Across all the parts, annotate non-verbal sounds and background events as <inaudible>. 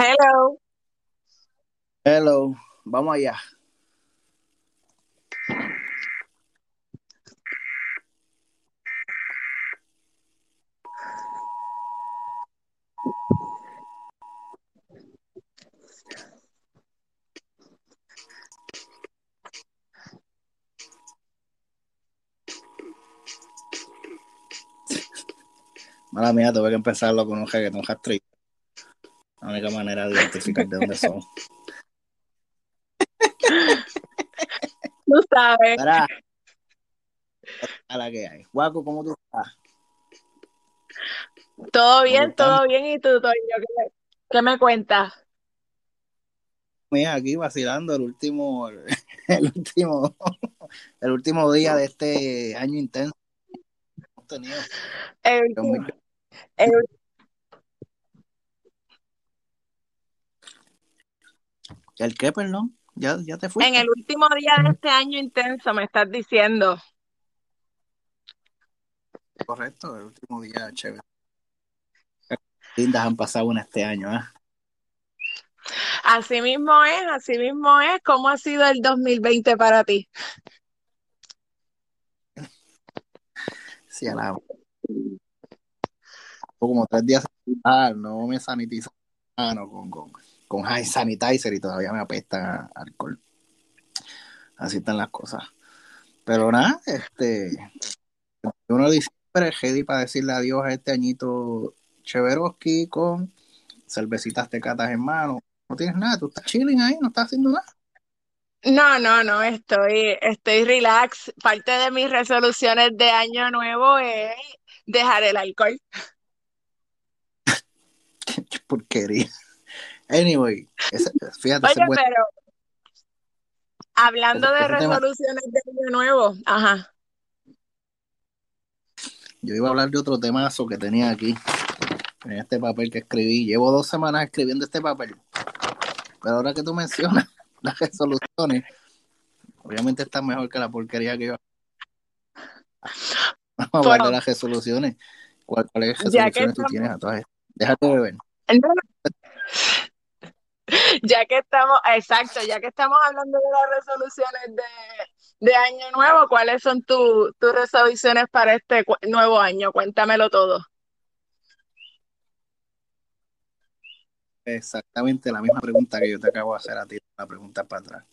Hello. Hello, vamos allá. Mala mía, tuve que empezarlo con un reggaeton hat-trick. Única manera de identificar de dónde son. <laughs> Tú sabes. Para. A la que hay. Guaco, ¿cómo tú estás? Todo bien, todo bien. ¿Y tú, Toño? ¿Qué, qué me cuentas? Mira, aquí vacilando el último, <laughs> el último, el último día de este año intenso hemos tenido. El, 2020. el- ¿El qué, perdón? ¿Ya, ya te fuiste? en el último día de este año intenso, me estás diciendo. Correcto, el último día chévere. Lindas han pasado en este año, ¿eh? Así mismo es, así mismo es. ¿Cómo ha sido el 2020 para ti? Sí, a la... como tres días trabajar, no me sanitizo la mano con, con, con hand sanitizer y todavía me apesta alcohol. Así están las cosas. Pero nada, este, uno de diciembre, ready para decirle adiós a este añito Cheveroski con cervecitas tecatas en mano. No tienes nada, tú estás chilling ahí, no estás haciendo nada. No, no, no, estoy, estoy relax. Parte de mis resoluciones de año nuevo es dejar el alcohol. <laughs> Qué porquería. Anyway, ese- fíjate, Oye, buen- pero hablando de tema- resoluciones de año nuevo, ajá. yo iba a hablar de otro temazo que tenía aquí, en este papel que escribí. Llevo dos semanas escribiendo este papel. Pero ahora que tú mencionas <laughs> las resoluciones, obviamente está mejor que la porquería que yo. <laughs> Vamos a hablar de las resoluciones. ¿Cuál- ¿Cuáles Ya que resoluciones tú tienes a todas estas? Déjate beber. No. <laughs> Ya que estamos, exacto, ya que estamos hablando de las resoluciones de, de año nuevo, ¿cuáles son tu- tus resoluciones para este nuevo año? Cuéntamelo todo. Exactamente la misma pregunta que yo te acabo de hacer a ti, la pregunta para atrás.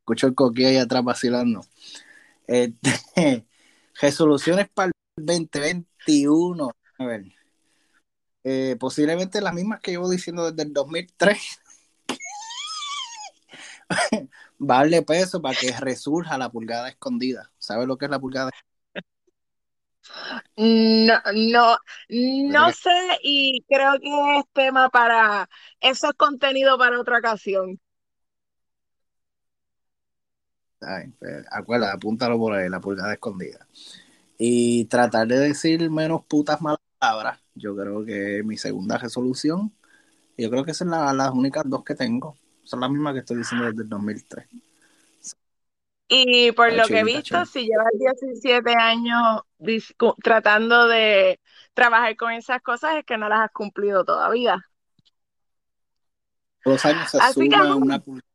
Escucho el coquí ahí atrás vacilando. Este, <laughs> resoluciones para el 2021. A ver. Eh, posiblemente las mismas que llevo diciendo desde el 2003. <laughs> Darle peso para que resurja la pulgada escondida. ¿Sabes lo que es la pulgada? No, no, no sé y creo que es tema para, eso es contenido para otra ocasión. Ay, pues, acuérdate, apúntalo por ahí, la pulgada escondida. Y tratar de decir menos putas malas palabras. Yo creo que mi segunda resolución. Yo creo que esas son la- las únicas dos que tengo. Son las mismas que estoy diciendo desde el 2003. Y por lo que he visto, si llevas 17 años tratando de trabajar con esas cosas, es que no las has cumplido todavía. Todos los años se Así que- suma una pulgada.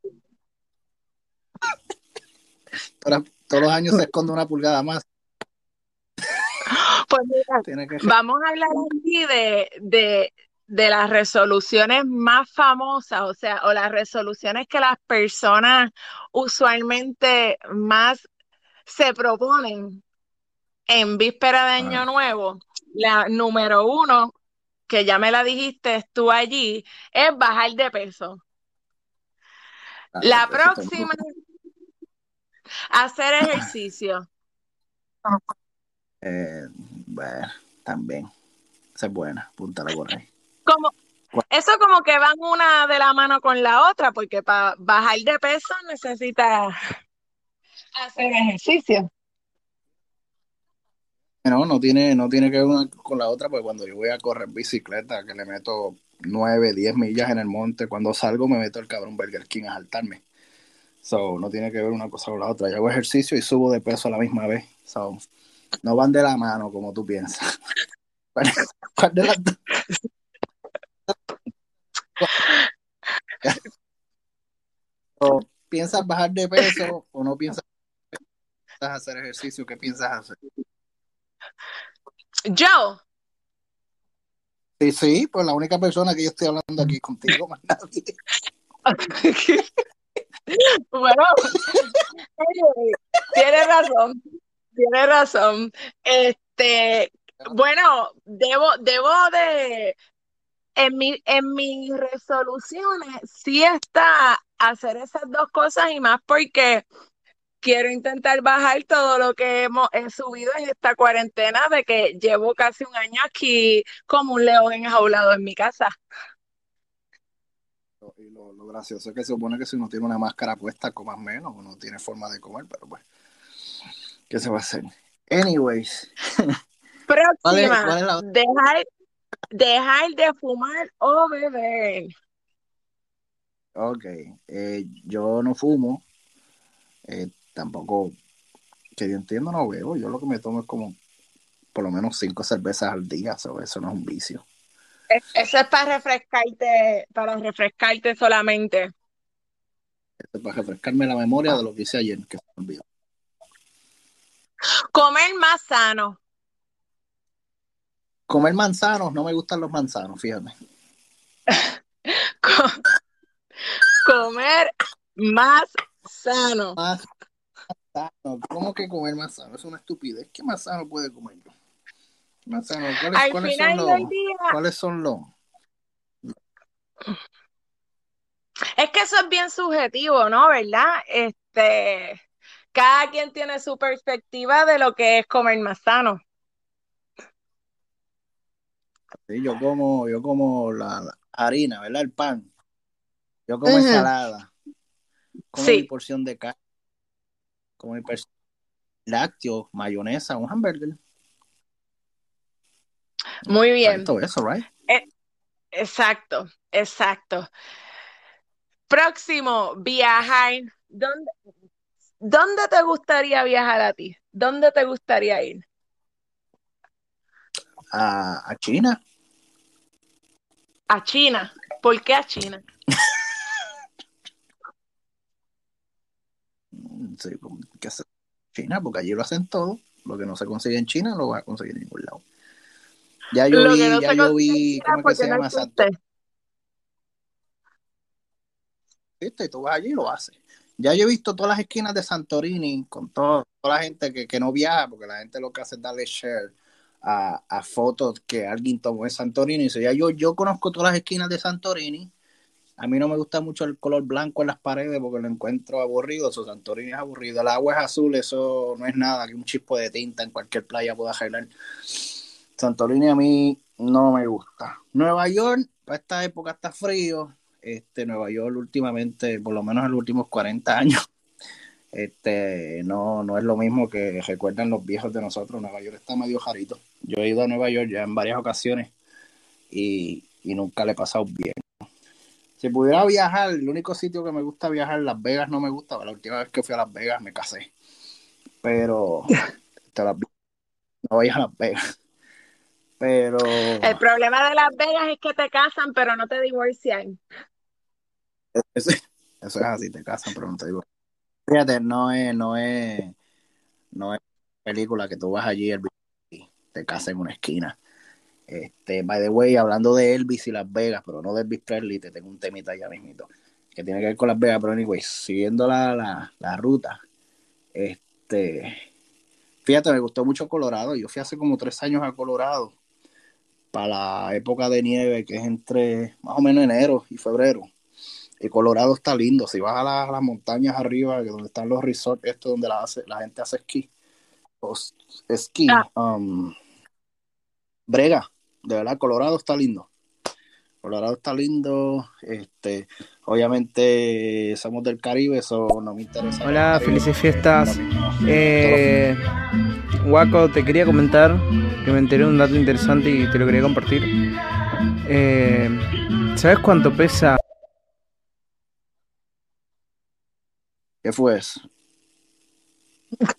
<laughs> Todos los años se esconde una pulgada más. Pues mira, que vamos a hablar aquí de, de, de las resoluciones más famosas, o sea, o las resoluciones que las personas usualmente más se proponen en víspera de Año Ah. Nuevo. La número uno, que ya me la dijiste tú allí, es bajar de peso. La próxima, hacer ejercicio. Eh, bueno, también. Esa es buena. Apúntala por ahí. Como, eso como que van una de la mano con la otra, porque para bajar de peso necesitas hacer ejercicio. No, no tiene, no tiene que ver una con la otra, porque cuando yo voy a correr bicicleta, que le meto 9, 10 millas en el monte, cuando salgo me meto el cabrón Burger King a saltarme. So, no tiene que ver una cosa con la otra. Yo hago ejercicio y subo de peso a la misma vez. So, no van de la mano como tú piensas. ¿Cuál de las dos? o piensas bajar de peso o no piensas hacer ejercicio, ¿qué piensas hacer? Yo. Sí, sí, pues la única persona que yo estoy hablando aquí contigo, más nadie. <laughs> bueno, <laughs> tienes razón tiene razón. Este, bueno, debo, debo de, en mi, en mis resoluciones sí está hacer esas dos cosas y más porque quiero intentar bajar todo lo que hemos he subido en esta cuarentena de que llevo casi un año aquí como un león enjaulado en mi casa. Y lo, gracioso es que se supone que si uno tiene una máscara puesta, comas menos, uno tiene forma de comer, pero pues, ¿qué se va a hacer? Anyways. <laughs> Próxima, dejar, dejar de fumar o beber. Ok, eh, yo no fumo, eh, tampoco, que yo entiendo, no bebo. Yo lo que me tomo es como por lo menos cinco cervezas al día, eso no es un vicio. Eso es para refrescarte, para refrescarte solamente. Eso es para refrescarme la memoria de lo que hice ayer, que se me olvidó. Comer más sano. Comer manzanos, no me gustan los manzanos, fíjate. Comer más sano. Más sano. ¿Cómo que comer más sano? Es una estupidez. ¿Qué más sano puede comer yo? Más sano. ¿Cuáles, ¿cuáles son los, ¿Cuáles son los? Es que eso es bien subjetivo, ¿no? ¿Verdad? Este, cada quien tiene su perspectiva de lo que es comer más sano. Sí, yo como, yo como la, harina, ¿verdad? El pan. Yo como ensalada. Como mi porción de carne como lácteo, mayonesa, un hamburger. Muy bien. Todo eso, right? Eh, exacto, exacto. Próximo, viajar. ¿Dónde, ¿Dónde te gustaría viajar a ti? ¿Dónde te gustaría ir? A, a China. A China. ¿Por qué a China? <laughs> sí, que hacer China, porque allí lo hacen todo. Lo que no se consigue en China lo va a conseguir en ningún lado. Ya yo vi, ya yo vi, ¿cómo que se llama? ¿Viste? Y tú vas allí y lo haces. Ya yo he visto todas las esquinas de Santorini con toda la gente que, que, no viaja, porque la gente lo que hace es darle share a, fotos que alguien tomó en Santorini. ya yo, yo conozco todas las esquinas de Santorini a mí no me gusta mucho el color blanco en las paredes porque lo encuentro aburrido. Su Santorini es aburrido. El agua es azul, eso no es nada que un chispo de tinta en cualquier playa pueda arreglar. Santorini a mí no me gusta. Nueva York, para esta época está frío. Este, Nueva York últimamente, por lo menos en los últimos 40 años, <laughs> este, no, no es lo mismo que recuerdan los viejos de nosotros. Nueva York está medio jarito. Yo he ido a Nueva York ya en varias ocasiones y, y nunca le he pasado bien. Si pudiera viajar, el único sitio que me gusta viajar, Las Vegas no me gusta. La última vez que fui a Las Vegas me casé. Pero <laughs> no voy a Las Vegas. Pero. El problema de Las Vegas es que te casan, pero no te divorcian. Eso, es así, te casan, pero no te divorcian. Fíjate, no es, no es, no es película que tú vas allí y te casas en una esquina. Este, by the way, hablando de Elvis y Las Vegas, pero no de Elvis Presley, te tengo un temita ya mismito, que tiene que ver con Las Vegas, pero anyway, siguiendo la, la, ruta, este, fíjate, me gustó mucho Colorado, yo fui hace como tres años a Colorado, para la época de nieve, que es entre más o menos enero y febrero, y Colorado está lindo, si vas a, las montañas arriba, donde están los resorts, esto donde la, hace, la gente hace esquí, esquí, ah. um, brega, de verdad, Colorado está lindo. Colorado está lindo, este, obviamente somos del Caribe, eso no me interesa. Hola, felices fiestas. Eh, Waco, te quería comentar que me enteré de un dato interesante y te lo quería compartir. Eh, ¿Sabes cuánto pesa? ¿Qué fue eso?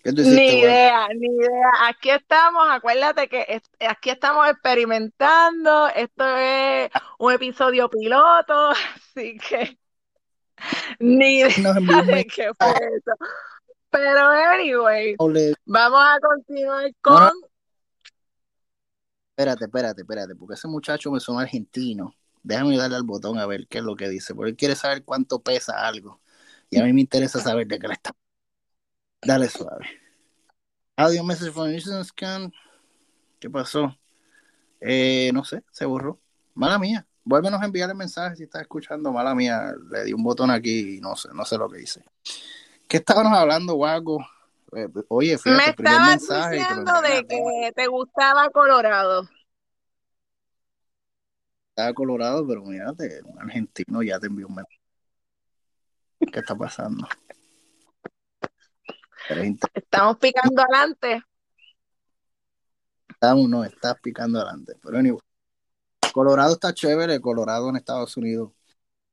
ni idea, ni idea. Aquí estamos, acuérdate que aquí estamos experimentando. Esto es un episodio piloto, <laughs> así que. Ni idea un de qué fue eso. Pero anyway, vamos a continuar No, con no, espérate, espérate, espérate, porque ese muchacho me suena argentino. Déjame darle al botón a ver qué es lo que dice, porque él quiere saber cuánto pesa algo. Y a mí me interesa saber de qué le está. Dale suave. Audio message from Scan. ¿Qué pasó? Eh, no sé, se borró. Mala mía. Vuélvenos a enviar el mensaje si estás escuchando. Mala mía. Le di un botón aquí y no sé, no sé lo que dice. ¿Qué estábamos hablando, Wago? Eh, oye, fíjate, me estabas mensaje te diciendo de que te gustaba Colorado. Estaba colorado, pero mírate, un argentino ya te envió un mensaje. ¿Qué está pasando? Eres inter- Estamos picando adelante. Estamos, no, estás picando adelante. Pero anyway, Colorado está chévere, Colorado en Estados Unidos,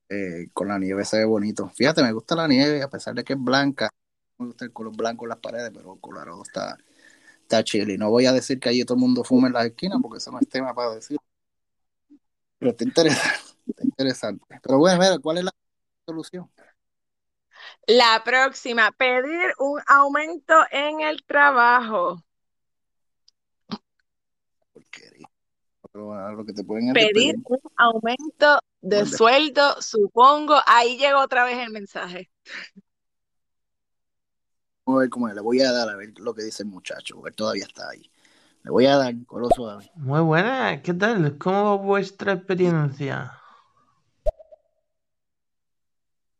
eh, con la nieve se ve bonito. Fíjate, me gusta la nieve, a pesar de que es blanca, me gusta el color blanco en las paredes, pero Colorado está, está chile. No voy a decir que allí todo el mundo fuma en las esquinas, porque eso no es tema para decir. Pero está interesante, está interesante. Pero bueno, mira, ¿cuál es la solución? La próxima, pedir un aumento en el trabajo. Porquería. Lo que te pueden es Pedir un aumento de sueldo, supongo. Ahí llegó otra vez el mensaje. Vamos a ver cómo es. Le voy a dar a ver lo que dice el muchacho, porque él todavía está ahí. Le voy a dar, con lo suave. Muy buena, ¿qué tal? ¿Cómo va vuestra experiencia?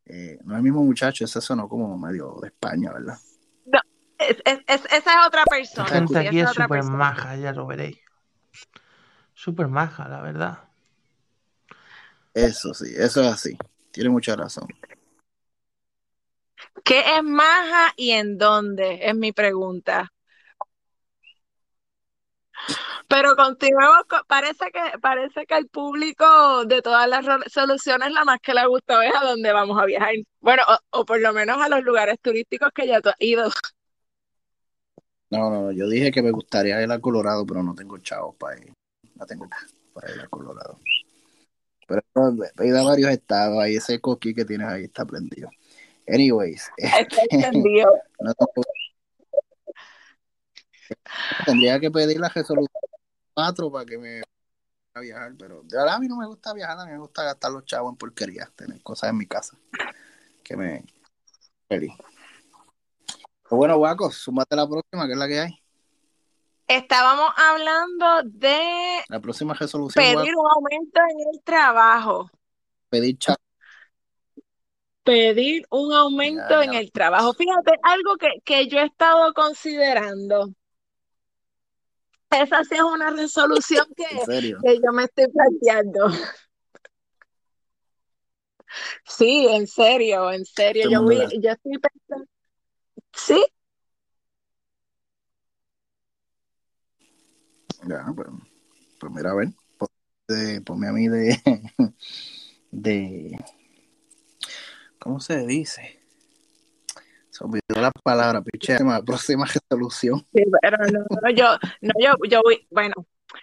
Eh, no es el mismo muchacho, ese sonó como medio de España, ¿verdad? No, es- es- es- esa es otra La persona. gente Sí, aquí es súper maja, ya lo veréis. Súper maja, la verdad. Eso sí, eso es así. Tiene mucha razón. ¿Qué es maja y en dónde? Es mi pregunta. Pero continuemos, con- parece que, parece que al público de todas las soluciones la más que le gustó es a dónde vamos a viajar. Bueno, o, o por lo menos a los lugares turísticos que ya tú has ido. No, no, yo dije que me gustaría ir a Colorado, pero no tengo chavos para ir. No tengo para ir a Colorado. Pero he ido a varios estados, ahí ese coquí que tienes ahí está prendido. Anyways, <laughs> Está entendido. <laughs> no tendría que pedir la resolución 4 para que me a viajar, pero de verdad a mí no me gusta viajar, a mí me gusta gastar los chavos en porquerías, tener cosas en mi casa que me feliz. Pero bueno, Guaco, súmate la próxima, que es la que hay. Estábamos hablando de La próxima resolución, pedir Guaco, un aumento en el trabajo. pedir. Pedir un aumento Ya, en el trabajo. Fíjate, algo que, que yo he estado considerando. Esa sí es una resolución que, que yo me estoy planteando. Sí, en serio, en serio. Yo la- yo estoy pensando. Sí, Ya, pues, pues mira, a ver, ponme a mí de, <laughs> de, ¿cómo se dice? Se olvidó la palabra, piche, la próxima resolución. <laughs> sí, pero no, no, yo, no, yo, yo voy, bueno,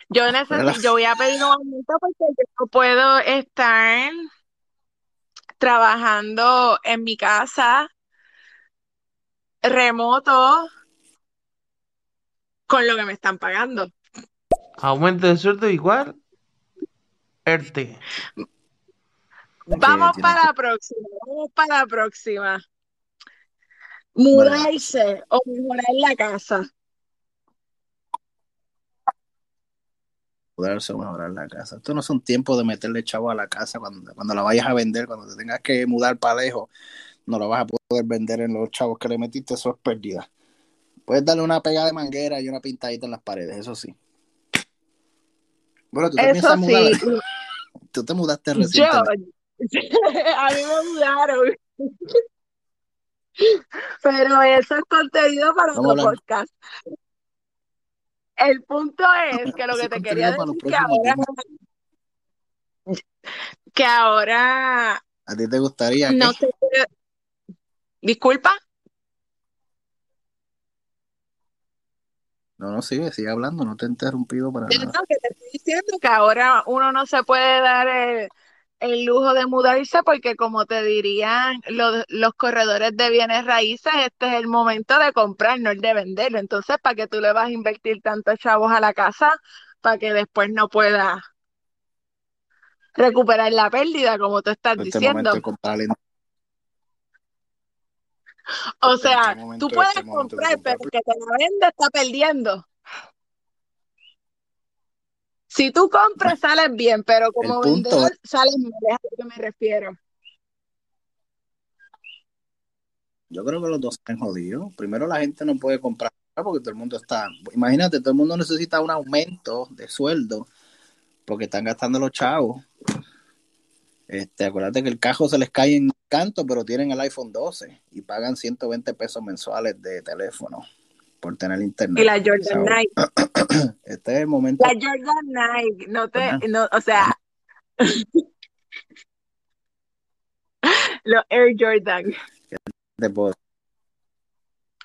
yo ¿Cuál es la- necesito, yo voy a pedir un aumento porque yo no puedo estar trabajando en mi casa remoto con lo que me están pagando. Aumento de sueldo igual, ERTE. Vamos para la próxima, vamos para la próxima. Mudarse o mejorar la casa. Poderse mejorar la casa. Estos no son tiempos de meterle chavo a la casa cuando, cuando la vayas a vender, cuando te tengas que mudar para lejos, no la vas a poder vender en los chavos que le metiste, eso es pérdida. Puedes darle una pegada de manguera y una pintadita en las paredes, eso sí. Bueno, tú te Eso sí, tú te mudaste yo, recientemente. <laughs> a mí me mudaron. Pero eso es contenido para Vamos otro podcast. El punto es que lo que te quería decir que ahora, que ahora ¿A ti te gustaría que no. Disculpa. No, no, sigue, sigue hablando, no te he interrumpido para Yo nada. no, que te estoy diciendo que ahora uno no se puede dar el, el lujo de mudarse porque como te dirían los, los corredores de bienes raíces, este es el momento de comprar, no el de venderlo. Entonces, ¿para qué tú le vas a invertir tantos chavos a la casa para que después no pueda recuperar la pérdida, como tú estás este diciendo? en- O sea, este momento, tú puedes este comprar, comprar, pero el que te la vende está perdiendo. Si tú compras, sales bien, pero como vendedor, es, sales mal, es a lo que me refiero. yo creo que los dos están jodidos. Primero la gente no puede comprar porque todo el mundo está, imagínate, todo el mundo necesita un aumento de sueldo porque están gastando los chavos. Este, acuérdate que el cajo se les cae en canto, pero tienen el iPhone 12 y pagan 120 pesos mensuales de teléfono por tener Y internet. la Jordan So, Nike, <clears throat> este es el momento, la Jordan Nike, no te, no, o sea, <laughs> los Air Jordan.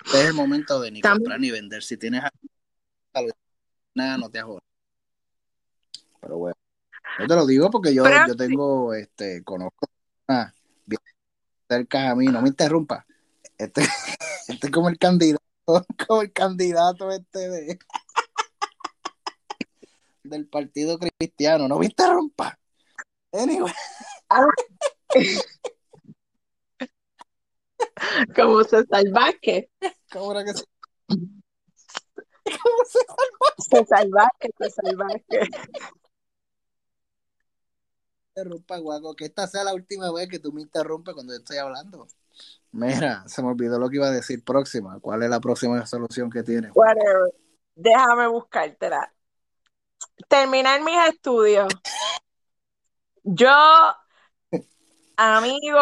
Este es el momento de ni comprar ni vender. Si tienes algo, nada, no te jodas. Pero bueno, yo te lo digo porque yo, Pero yo tengo, este, conozco a bien cerca a mí, no me interrumpa. Este, <laughs> este es como el candidato, <laughs> como el candidato este de <laughs> del partido cristiano, no me interrumpa. Anyway, <laughs> como César Vázquez, ¿cómo era que se, cómo se César Vázquez, César Vázquez. Interrumpa, guaco? Que esta sea la última vez que tú me interrumpes cuando yo estoy hablando. Mira, se me olvidó lo que iba a decir próxima. ¿Cuál es la próxima solución que tienes? Whatever. Déjame buscártela. Terminar mis estudios. Yo, amigo,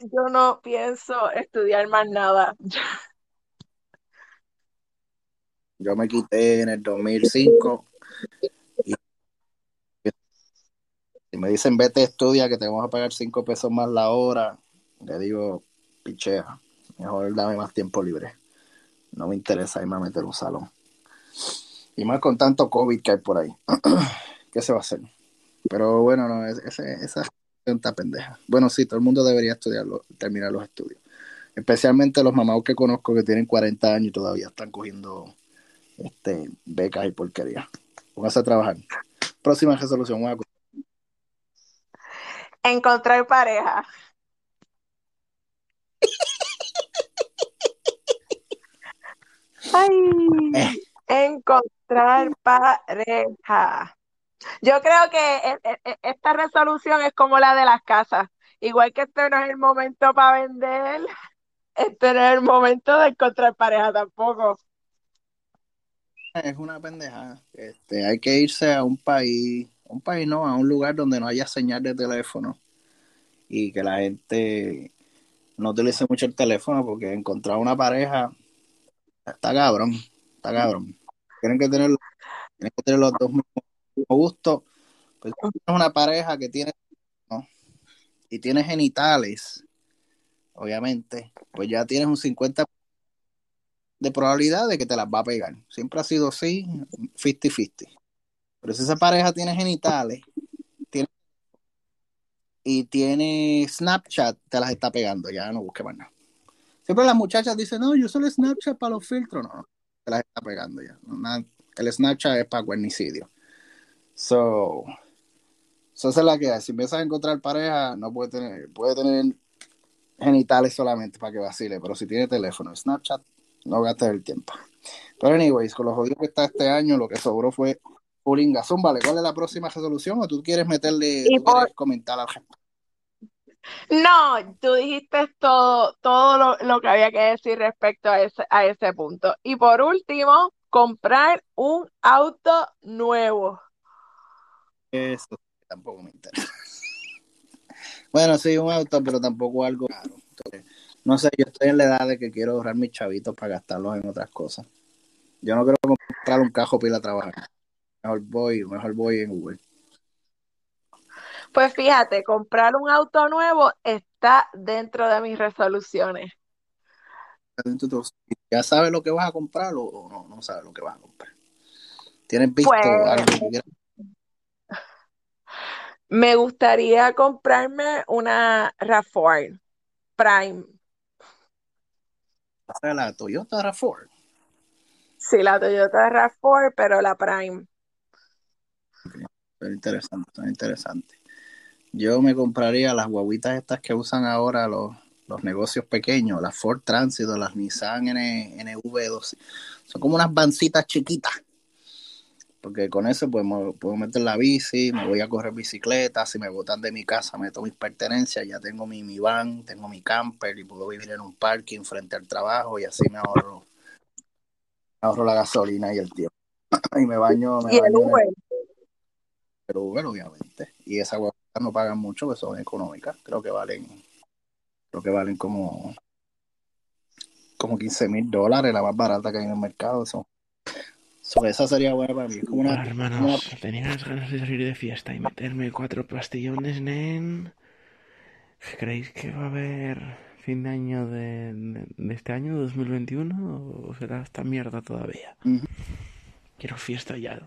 yo no pienso estudiar más nada. Yo me quité en el 2005 y si me dicen vete estudia que te vamos a pagar 5 pesos más la hora, le digo, pichea, mejor dame más tiempo libre. No me interesa irme a meter un salón. Y más con tanto COVID que hay por ahí. <clears throat> ¿Qué se va a hacer? Pero bueno, no, es- ese- esa pendeja. Bueno, sí, todo el mundo debería estudiarlo, terminar los estudios. Especialmente los mamados que conozco que tienen 40 años y todavía están cogiendo este, becas y porquería. Póngase a trabajar. Próxima resolución, Guaco. Encontrar pareja. Ay, encontrar pareja. Yo creo que e- e- e- esta resolución es como la de las casas. Igual que este no es el momento para vender, este no es el momento de encontrar pareja tampoco. Es una pendeja. Este, hay que irse a un país, un país no, a un lugar donde no haya señal de teléfono y que la gente no utilice mucho el teléfono porque encontrar una pareja está cabrón, está cabrón. Tienen que tener, tienen que tener los dos mismos gustos. Pues tienes una pareja que tiene ¿no? y tiene genitales, obviamente, pues ya tienes un 50 de probabilidad de que te las va a pegar. Siempre ha sido así, 50-50. Pero si esa pareja tiene genitales y tiene Snapchat, te las está pegando, ya no busques más nada. Siempre las muchachas dicen, no, yo solo Snapchat para los filtros. No, no, te las está pegando ya. El Snapchat es para cuernicidio. So, so esa es la que. Si empiezas a encontrar pareja, no puede tener, puede tener genitales solamente para que vacile, pero si tiene teléfono, Snapchat, no gastes el tiempo. Pero anyways, con los jodidos que está este año, lo que sobró fue Puringa. Vale, ¿cuál es la próxima resolución? ¿O tú quieres meterle, tú por- quieres comentar al respecto? No, tú dijiste todo, todo lo, lo que había que decir respecto a ese, a ese punto. Y por último, comprar un auto nuevo. Eso tampoco me interesa. Bueno, sí, un auto, pero tampoco algo caro. Entonces, no sé, yo estoy en la edad de que quiero ahorrar mis chavitos para gastarlos en otras cosas. Yo no quiero comprar un cajo ir a trabajar. Mejor voy, mejor voy en Uber. Pues fíjate, comprar un auto nuevo está dentro de mis resoluciones. ¿Ya sabes lo que vas a comprar o- no, no sabes lo que vas a comprar? ¿Tienes visto Pues- algo? Me gustaría comprarme una RAV4 Prime. La Toyota RAV4. Sí, la Toyota RAV4, pero la Prime. Son interesante, son interesante. Yo me compraría las guaguitas estas que usan ahora los, los negocios pequeños, las Ford Transit o las Nissan NV12. Son como unas bancitas chiquitas porque con eso pues puedo meter la bici, me voy a correr bicicleta, si me botan de mi casa meto mis pertenencias, ya tengo mi, mi van, tengo mi camper y puedo vivir en un parking frente al trabajo y así me ahorro, ahorro la gasolina y el tiempo. <clears throat> y me baño, me ¿Y el Uber? El, Uber obviamente. Y esas huevas no pagan mucho, que son económicas, creo que valen, creo que valen como como 15 mil dólares, la más barata que hay en el mercado, son esa sería buena para mí. Como una, hermanos, tenía ganas de salir de fiesta y meterme cuatro pastillones, nen. ¿Creéis que va a haber fin de año de, este año, 2021, o será esta mierda todavía? Quiero fiesta ya.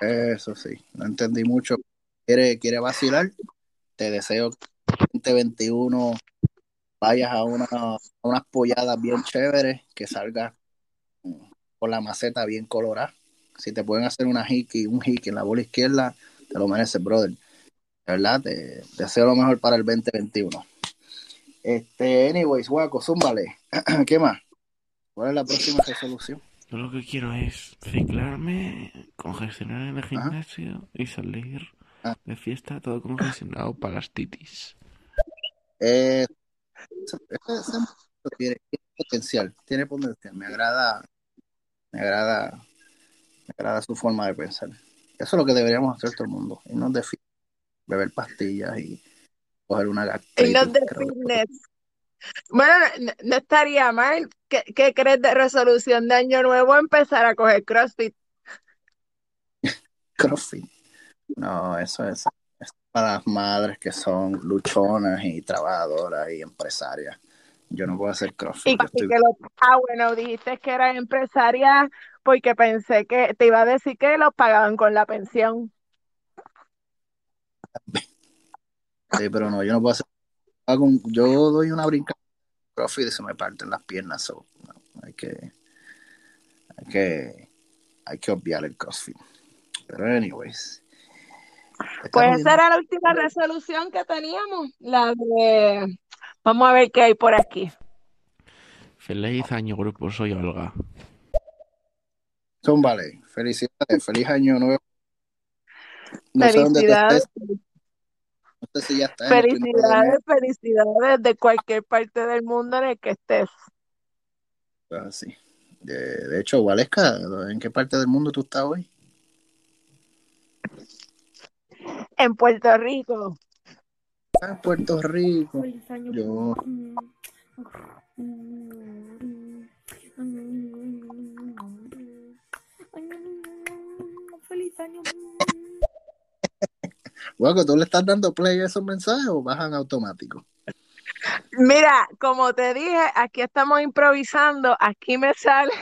Eso sí, no entendí mucho. ¿Quiere, quiere vacilar? Te deseo que 2021 vayas a, una, a unas polladas bien chéveres, que salgas con la maceta bien colorada. Si te pueden hacer una hiki, un hiki en la bola izquierda, te lo mereces, brother. Verdad, te, deseo lo mejor para el 2021. Este, anyways, guaco, zúmbale. <clears throat> ¿Qué más? ¿Cuál es la próxima resolución? Yo lo que quiero es ciclarme, congestionar en el gimnasio y salir ah. de fiesta todo congestionado para las titis. Eh, tiene potencial, tiene potencial. Me agrada me agrada, me agrada su forma de pensar. Eso es lo que deberíamos hacer todo el mundo. Y no de beber pastillas y coger una Y no de fitness. Bueno, no, estaría mal. ¿Qué, ¿Qué, crees de resolución de año nuevo? Empezar a coger CrossFit. <laughs> CrossFit. No, eso es, es, para las madres que son luchonas y trabajadoras y empresarias. Yo no puedo hacer CrossFit. Ah, bueno, dijiste que era empresaria porque pensé que te iba a decir que los pagaban con la pensión. <laughs> Sí, pero no, yo no puedo hacer. Yo doy una brinca CrossFit y se me parten las piernas. hay que. Hay que. Hay que obviar el CrossFit. Pero, anyways. Pues esa era la última resolución que teníamos, la de Vamos a ver qué hay por aquí. Feliz año, grupo. Soy Olga. Son vale. Felicidades. Feliz año nuevo. No felicidades. No sé si ya está felicidades, felicidades de cualquier parte del mundo en el que estés. Ah, sí. De, de hecho, Valesca, ¿en qué parte del mundo tú estás hoy? En Puerto Rico. Puerto Rico. Yo. Feliz año. Bueno, ¿tú le estás dando play a esos mensajes o bajan automático? Mira, como te dije, aquí estamos improvisando, aquí me sale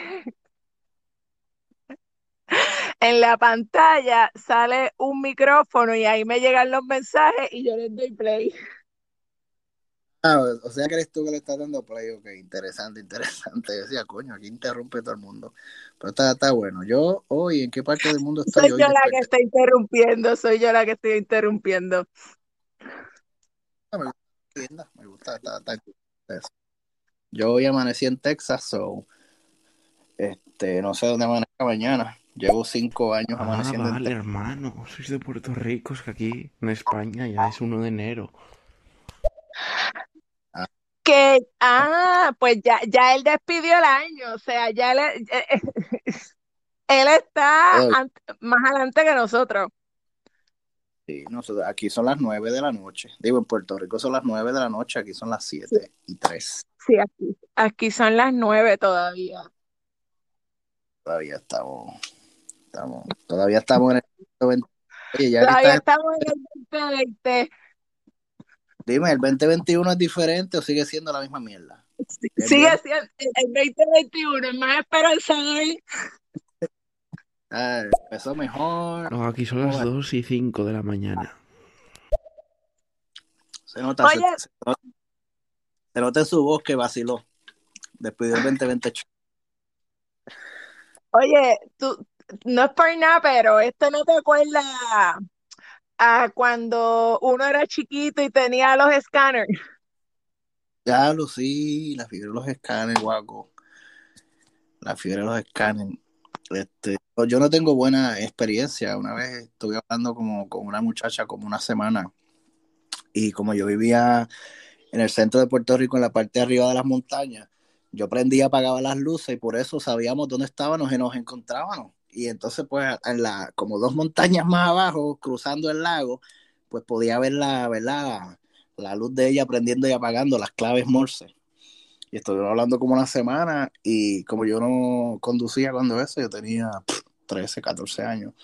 <laughs> en la pantalla sale un micrófono y ahí me llegan los mensajes y yo les doy play. Ah, o sea que eres tú que le estás dando play, ok, interesante, <laughs> interesante. Yo decía, coño, aquí interrumpe todo el mundo. Pero está, está bueno. Yo hoy, ¿en qué parte del mundo estoy? Soy yo la que está interrumpiendo, soy yo la que estoy interrumpiendo. Ah, me gusta, está, está, Yo hoy amanecí en Texas, so, este, no sé dónde amanezca mañana. Llevo cinco años ah, amaneciendo. Vale, hermano, sois de Puerto Rico, es que aquí en España ya es 1 de enero. Ah. Que, ah, pues ya, ya él despidió el año, o sea, ya él, <laughs> él está más adelante que nosotros. Sí, nosotros, aquí son las nueve de la noche. Digo, en Puerto Rico son las nueve de la noche, aquí son las siete y tres. Sí, aquí, aquí son las nueve todavía. Todavía estamos todavía estamos en el 2020. ya todavía estamos en el 2020. Dime, ¿el 2021 es diferente o sigue siendo la misma mierda? sigue siendo el 2021, es más esperanzador. Ah, empezó mejor. No, aquí son las 2 y 5 de la mañana. Se nota, se, Oye. se nota, se nota en su voz que vaciló. Despidió el 2020. Oye, tú, no es por nada, pero esto no te acuerda a cuando uno era chiquito y tenía los escáneres. Ya lo sí, la fiebre de los escáneres, guaco. La fiebre de los escáneres. Este, yo no tengo buena experiencia. Una vez estuve hablando como con una muchacha como una semana y como yo vivía en el centro de Puerto Rico, en la parte de arriba de las montañas, yo prendía, apagaba las luces y por eso sabíamos dónde estábamos y nos encontrábamos. Y entonces, pues, en la, como dos montañas más abajo, cruzando el lago, pues podía ver la, ver la, luz de ella prendiendo y apagando las claves Morse. Y estuvimos hablando como una semana y como yo no conducía cuando eso, yo tenía pff, 13, 14 años.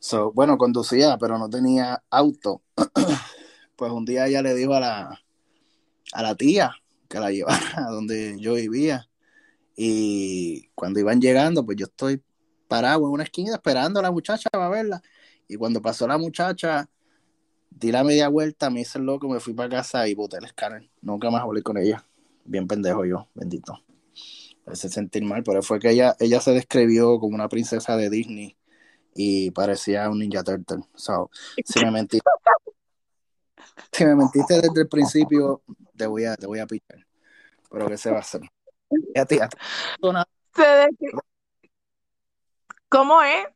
So, bueno, conducía, pero no tenía auto. <clears throat> pues un día ella le dijo a la, a la tía que la <laughs> llevara a donde yo vivía. Y cuando iban llegando, pues yo estoy parado en una esquina esperando a la muchacha para verla. Y cuando pasó la muchacha, di la media vuelta, me hice el loco, me fui para casa y boté el escáner. Nunca más hablé con ella. Bien pendejo yo, bendito. Hice sentir mal, pero fue que ella, ella se describió como una princesa de Disney y parecía un Ninja Turtle. So, si me mentiste, <laughs> si me mentiste desde el principio, te voy a, te voy a pichar. Pero ¿qué se va a hacer? A ti, Se de- ¿Cómo es?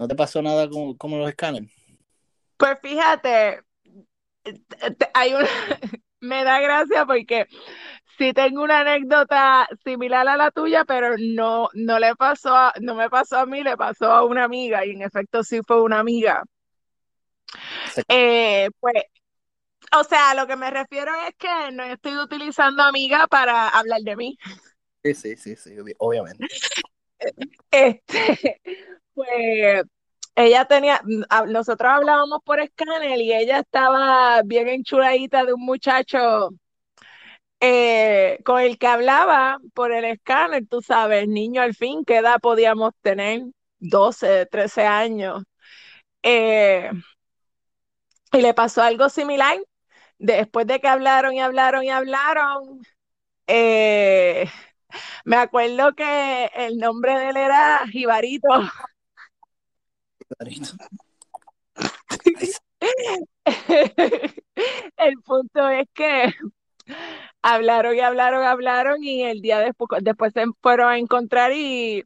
¿no te pasó nada con, como los escáneres? Pues fíjate, te- hay una, <laughs> me da gracia porque sí tengo una anécdota similar a la tuya, pero no, no le pasó a, no me pasó a mí, le pasó a una amiga, y en efecto sí fue una amiga. Sí. Eh, pues, o sea, lo que me refiero es que no estoy utilizando amiga para hablar de mí. Sí, sí, sí, sí, obvi- obviamente. <laughs> Este, <laughs> pues ella tenía, a- nosotros hablábamos por escáner y ella estaba bien enchuladita de un muchacho eh, con el que hablaba por el escáner, tú sabes, niño al fin, ¿qué edad podíamos tener? 12, 13 años. Eh, y le pasó algo similar. Después de que hablaron y hablaron y hablaron, eh, me acuerdo que el nombre de él era Jibarito. Clarito. <laughs> El punto es que hablaron y hablaron, hablaron y el día después, después se fueron a encontrar y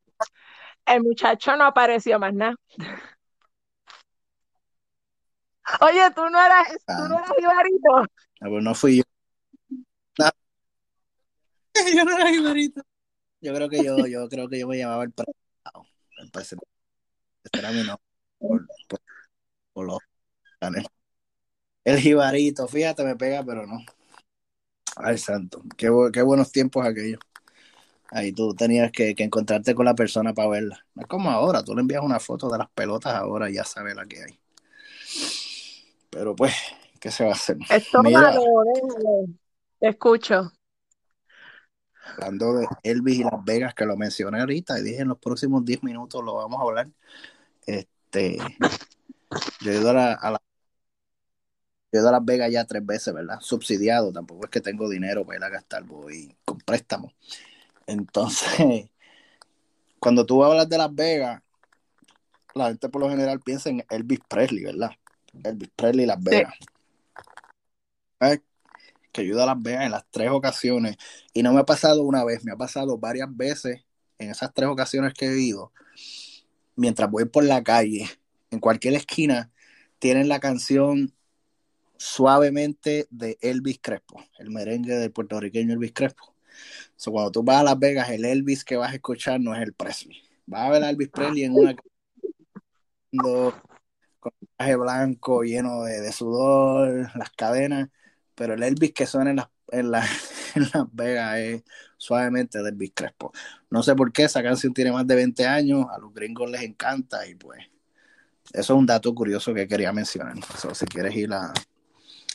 el muchacho no apareció más nada. Oye, tú no eras, tú no eras Ibarito. Ah, pues no fui yo. <laughs> Yo no era Ibarito. Yo creo que yo, yo creo que yo me llamaba el prestado. El presentador. Este era mi nombre. Por, por, por los canales. El jibarito, fíjate, me pega, pero no. Ay, santo. Qué, qué buenos tiempos aquellos. Ahí tú tenías que, que encontrarte con la persona para verla. No es como ahora, tú le envías una foto de las pelotas ahora y ya sabes la que hay. Pero pues, ¿qué se va a hacer? Esto Mira. malo, déjalo. Te escucho. Hablando de Elvis y Las Vegas, que lo mencioné ahorita, y dije en los próximos 10 minutos lo vamos a hablar. Este, yo he ido a, la, a la- yo he ido a Las Vegas ya tres veces, ¿verdad? Subsidiado, tampoco es que tengo dinero para ir a gastar, voy con préstamo. Entonces, <laughs> cuando tú hablas de Las Vegas, la gente por lo general piensa en Elvis Presley, ¿verdad? Elvis Presley y Las Vegas. ¿Sabes? Que ayuda a Las Vegas en las tres ocasiones. Y no me ha pasado una vez, me ha pasado varias veces en esas tres ocasiones que he ido. Mientras voy por la calle, en cualquier esquina, tienen la canción suavemente de Elvis Crespo, el merengue del puertorriqueño Elvis Crespo. So, cuando tú vas a Las Vegas, el Elvis que vas a escuchar no es el Presley. Vas a ver a Elvis Presley en una con un traje blanco lleno de sudor, las cadenas, pero el Elvis que suena en las, en, la- <laughs> en Las Vegas es suavemente de Elvis Crespo. No sé por qué esa canción tiene más de 20 años, a los gringos les encanta y pues eso es un dato curioso que quería mencionar. So, si quieres ir a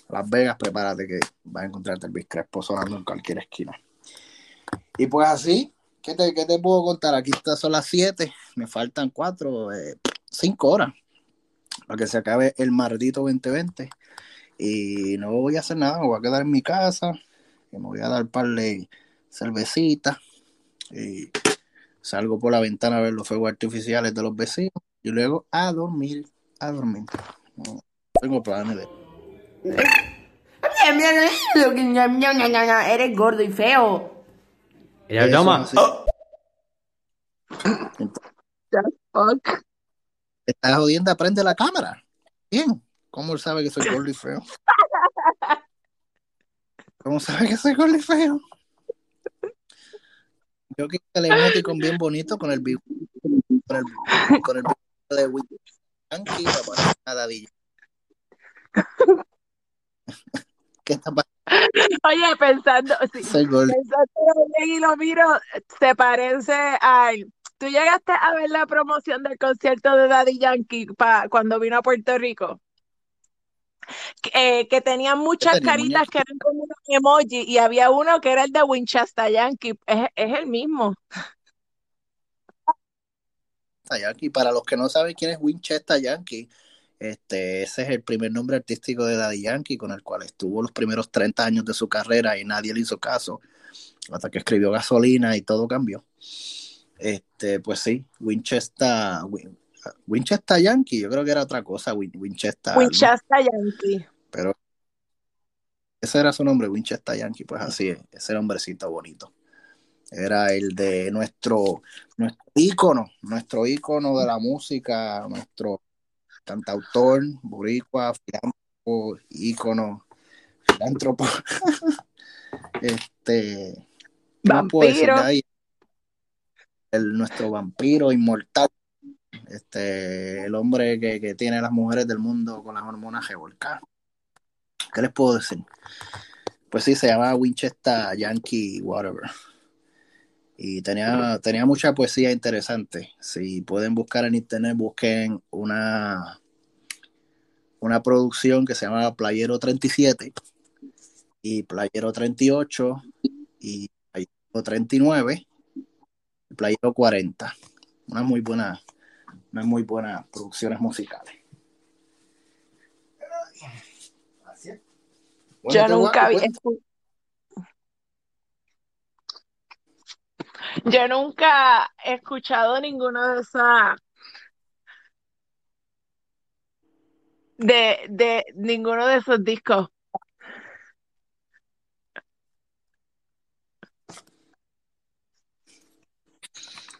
Las Vegas, prepárate que vas a encontrarte Elvis Crespo sonando en cualquier esquina. Y pues así, ¿qué te, te puedo contar? Aquí está, son las 7, me faltan 4, 5 horas para que se acabe el maldito 2020. Y no voy a hacer nada, me voy a quedar en mi casa, me voy a dar un par de cervecitas y salgo por la ventana a ver los fuegos artificiales de los vecinos y luego a dormir, a dormir. No tengo planes de... Eres gordo y feo. Ella toma. Estás jodiendo, prende la cámara. Bien. ¿Cómo él sabe que soy gordo y feo? ¿Cómo sabe que soy gordo y feo? Yo que el emoticon bien bonito con el con el, con el de Wiki. ¿Qué está pasando? Oye, pensando, sí, bien y lo miro, se parece al. ¿Tú llegaste a ver la promoción del concierto de Daddy Yankee pa- cuando vino a Puerto Rico? Que, eh, que tenían muchas tenía, caritas que eran como unos emoji y había uno que era el de Winchester Yankee. Es, es el mismo. Yankee. Para los que no saben quién es Winchester Yankee, este, ese es el primer nombre artístico de Daddy Yankee, con el cual estuvo los primeros 30 años de su carrera y nadie le hizo caso, hasta que escribió Gasolina y todo cambió. Este, pues sí, Winchester, Win- Winchester Yankee, yo creo que era otra cosa, Win- Winchester, Winchester Yankee. pero ese era su nombre, Winchester Yankee, pues así es, ese nombrecito bonito. Era el de nuestro, nuestro ícono, nuestro ícono de la música, nuestro cantautor, boricua, filántropo, ícono, filántropo. <laughs> este, ¿qué más puedo decir de Vampiro. ahí? El, nuestro vampiro inmortal, este, el hombre que, que tiene las mujeres del mundo con las hormonas revolcadas. ¿Qué les puedo decir? Pues sí, se llamaba Winchester Yankee Whatever. Y tenía, tenía mucha poesía interesante. Si pueden buscar en internet, busquen una, una producción que se llama Playero 37 y Playero 38 y Playero 39 y Playero 40. Unas muy buenas, unas muy buenas producciones musicales. Así es. Bueno, Yo nunca había Yo nunca he escuchado ninguno de esas de, de ninguno de esos discos.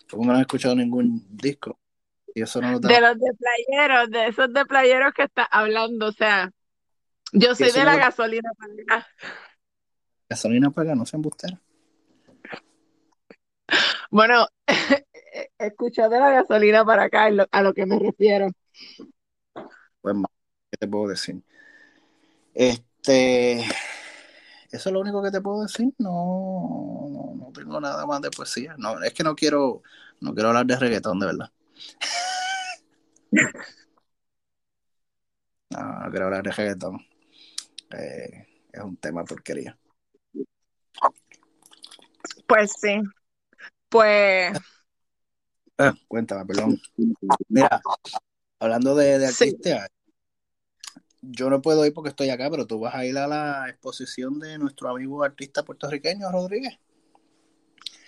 Como no he escuchado ningún disco. Y eso no lo De los de playeros, de esos de playeros que estás hablando. O sea, yo soy de la lo gasolina para acá. gasolina paga, no sean busteros. Bueno, <laughs> escucho de la gasolina para acá, a lo que me refiero. Pues ¿qué te puedo decir? Este, eso es lo único que te puedo decir. No, no, no tengo nada más de poesía. No, es que no quiero, no quiero hablar de reggaetón, de verdad. <laughs> No, no quiero hablar de reggaetón. Eh, es un tema porquería. Pues sí. Pues Ah, cuéntame, perdón. Mira, hablando de, de sí. artistas, yo no puedo ir porque estoy acá, pero tú vas a ir a la exposición de nuestro amigo artista puertorriqueño, Rodríguez.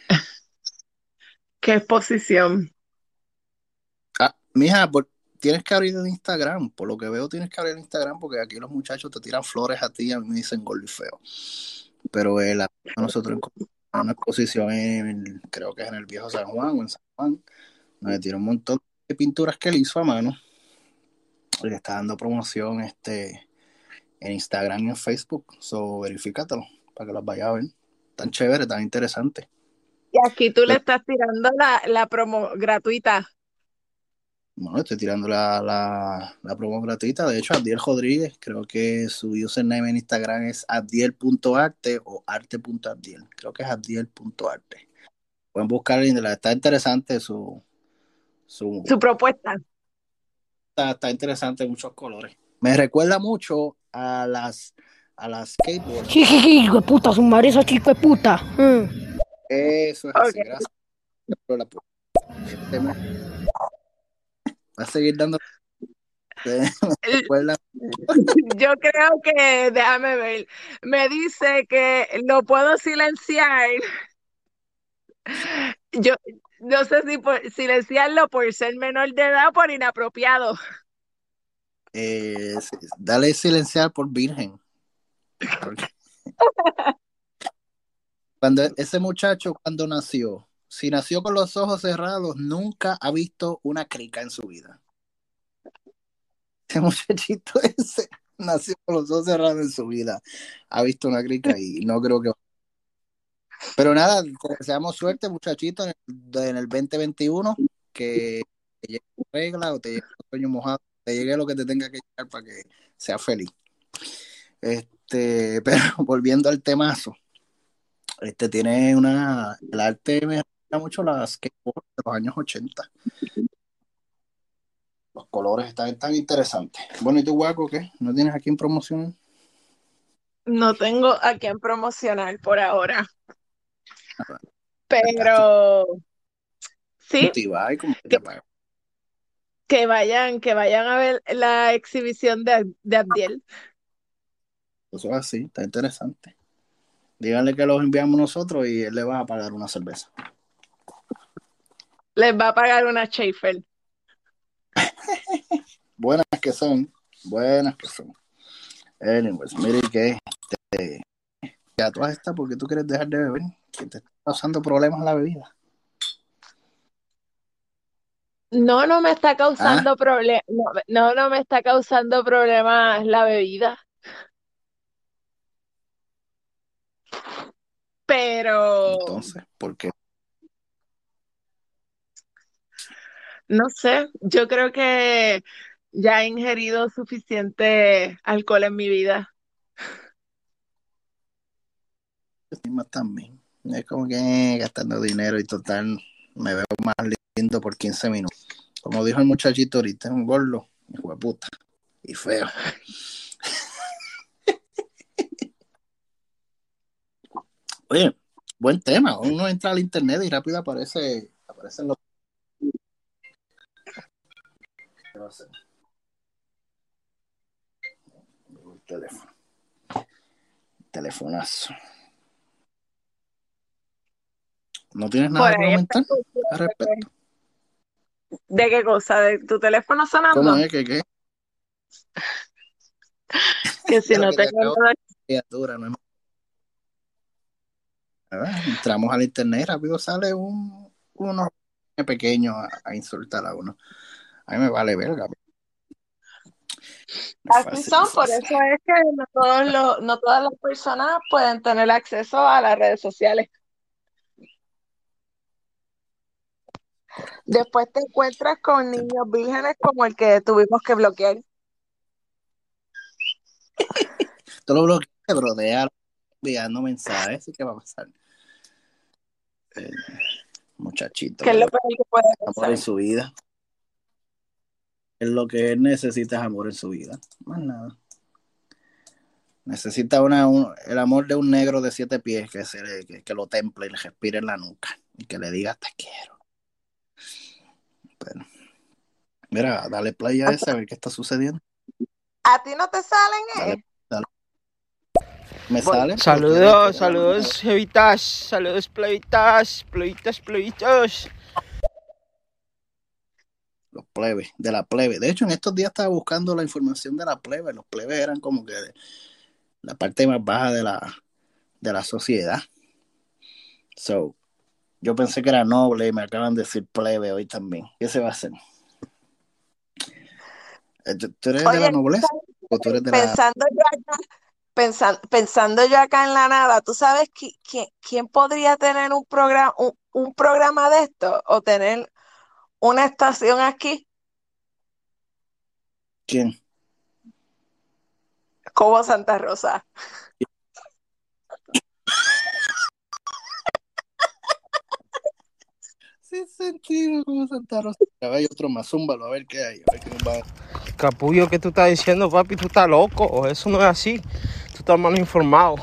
<laughs> Qué exposición. Mija, por- tienes que abrir el Instagram. Por lo que veo, tienes que abrir el Instagram porque aquí los muchachos te tiran flores a ti y a mí me dicen gordo y feo. Pero el, nosotros en una exposición en, creo que es en el viejo San Juan o en San Juan, donde tiene un montón de pinturas que él hizo a mano. Y le está dando promoción este en Instagram y en Facebook. So, verifícatelo para que los vayas a ver. Tan chévere, tan interesante. Y aquí tú le Le- estás tirando la, la promo gratuita. Bueno, estoy tirando la, la, la promo gratuita. De hecho, Abdiel Rodríguez, creo que su username en Instagram es abdiel.arte o arte.abdiel. Creo que es abdiel.arte. Pueden buscar, en la- está interesante su, su Su propuesta. está, está interesante, muchos colores. Me recuerda mucho a las a las skateboards. Jijiji, hijo de puta, su madre esa chico de puta. Mm. Eso es así, gracias. pero la pu- este va a seguir dando. <laughs> <laughs> Yo creo que, déjame ver, me dice que lo puedo silenciar. <laughs> Yo no sé si por, silenciarlo por ser menor de edad o por inapropiado. eh, dale silenciar por virgen. Porque- Cuando ese muchacho, cuando nació, si nació con los ojos cerrados, nunca ha visto una crica en su vida. <laughs> Ese muchachito ese nació con los ojos cerrados en su vida. Ha visto una crica y no creo que. <laughs> Pero nada, deseamos suerte, muchachito, en el, en el 2021, que te llegue tu regla o te llegue un sueño mojado, te llegue lo que te tenga que llegar para que seas feliz. Este, <laughs> pero volviendo al temazo, este tiene una. El arte mucho las skateboard de los años 80. Los colores están tan interesantes. Bueno, ¿y tú, Guaco, qué? ¿No tienes aquí en promoción? No tengo a quién promocionar por ahora. Pero sí, que vayan, que vayan a ver la exhibición de, de Abdiel. Eso es así, está interesante. Díganle que los enviamos nosotros y él le va a pagar una cerveza. Les va a pagar una Schaefer. <laughs> Buenas que son, buenas que son. Anyways, mire que este, ya estas, porque tú quieres dejar de beber? Que te está causando problemas la bebida. No, no me está causando problemas. No, no, no me está causando problemas la bebida. Pero Entonces, ¿por qué? No sé, yo creo que ya he ingerido suficiente alcohol en mi vida. También. Es como que gastando dinero y total me veo más lindo por 15 minutos. Como dijo el muchachito ahorita, es un gordo, hijo de puta, y feo. <laughs> Oye, buen tema. Uno entra al internet y rápido aparece, aparecen los. Va a hacer? El teléfono. Telefonazo. ¿No tienes nada que ahí comentar al respecto? ¿De qué cosa? ¿De tu teléfono sonando? ¿Cómo es que qué? <laughs> Que si no que te tengo acabo- nada- criatura, no es Ah, Entramos al internet rápido sale un uno pequeño a, a insultar a uno. A mí me vale verga. No Así fácil, son, por eso es que no todos los, no todas las personas pueden tener acceso a las redes sociales. Después te encuentras con niños vírgenes como el que tuvimos que bloquear. <laughs> Tú lo bloqueas, brodea enviando mensajes y qué va a pasar. Eh, muchachito, que es lo peor que puede amor en pasar. su vida. Es lo que él necesita es amor en su vida. Más nada. Necesita una, un- el amor de un negro de siete pies que, se le- que, que lo temple y le respire en la nuca y que le diga te quiero. Bueno, mira, dale play a ese a ver qué está sucediendo. ¿A ti no te salen, eh? Dale, Me Voy. sale. pero Saludos, saludos, jevitas, saludos, plebitas, plebitas, plebitos. Los plebes, de la plebe. De hecho, en estos días estaba buscando la información de la plebe. Los plebes eran como que la parte más baja de la, de la sociedad. So, yo pensé que era noble y me acaban de decir plebe hoy también. ¿Qué se va a hacer? Eh, ¿Tú eres de la nobleza o tú eres de la... Pensando yo acá, pensan- pensando yo acá en la nada, ¿tú sabes qui- qui- quién podría tener un programa, un, un programa de esto o tener una estación aquí ¿Quién? como Santa Rosa? Sí, sentido como Santa Rosa. Hay otro más, zúmbalo, a ver qué hay. A ver qué nos va a- Capullo, ¿qué tú estás diciendo, papi? Tú estás loco, eso no es así. Tú estás mal informado.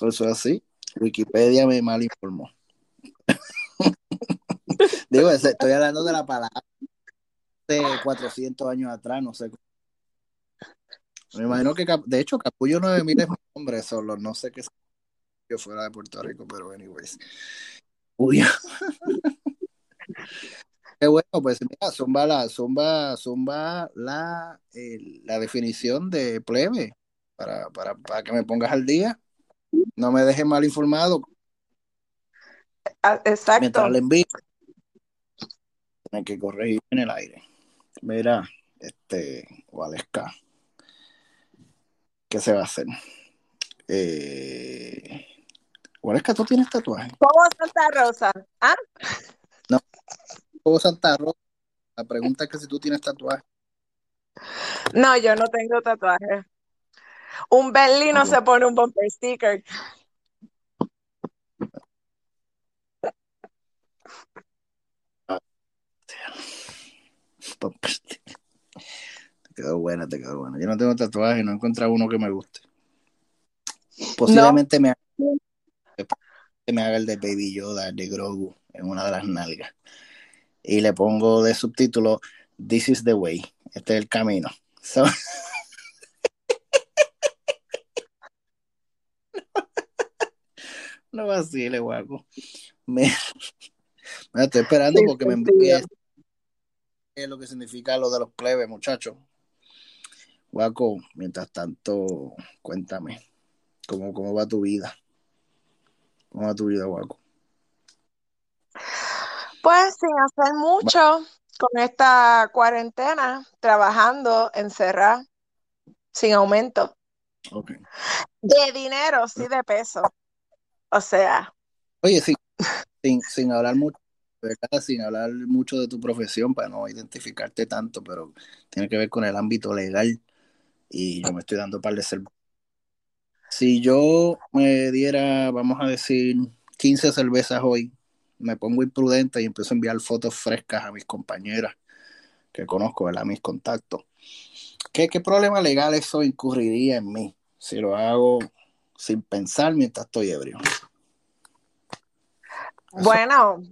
Eso es así. Wikipedia me mal informó. Digo, estoy hablando de la palabra de 400 años atrás, no sé. Me imagino que, de hecho, Capullo 9000 es mi nombre solo, no sé qué yo fuera de Puerto Rico, pero anyways. Uy. <laughs> Qué bueno, pues mira, zumba la, zumba, zumba la, la definición de plebe para, para, para que me pongas al día. No me dejes mal informado. Ah, exacto. Mientras le envío, tiene que corregir en el aire. Mira, este, Valesca, ¿qué se va a hacer? Eh, Valesca, ¿tú tienes tatuaje? ¿Cómo Santa Rosa? ¿Ah? No, como Santa Rosa. La pregunta es que si tú tienes tatuaje. No, yo no tengo tatuaje. Un Bentley no se pone un bumper sticker. Te quedó buena, te quedó buena. Yo no tengo tatuaje, no he encontrado uno que me guste. Posiblemente me, haga, me haga el de Baby Yoda, de Grogu, en una de las nalgas. Y le pongo de subtítulo This is the way. Este es el camino. So... no vacile, guaco. Me... me estoy esperando porque me envíe es lo que significa lo de los plebes, muchachos. Guaco, mientras tanto, cuéntame, ¿cómo, ¿cómo va tu vida? ¿Cómo va tu vida, Guaco? Pues sin hacer mucho, con esta cuarentena, trabajando, encerrada, sin aumento. Okay. De dinero, sí, de peso. O sea. Oye, sí, sin, sin hablar mucho sin hablar mucho de tu profesión para no identificarte tanto, pero tiene que ver con el ámbito legal y yo me estoy dando par de ser. Si yo me diera, vamos a decir, 15 cervezas hoy, me pongo imprudente y empiezo a enviar fotos frescas a mis compañeras que conozco, A mis contactos. ¿Qué, ¿Qué problema legal eso incurriría en mí si lo hago sin pensar mientras estoy ebrio? Bueno,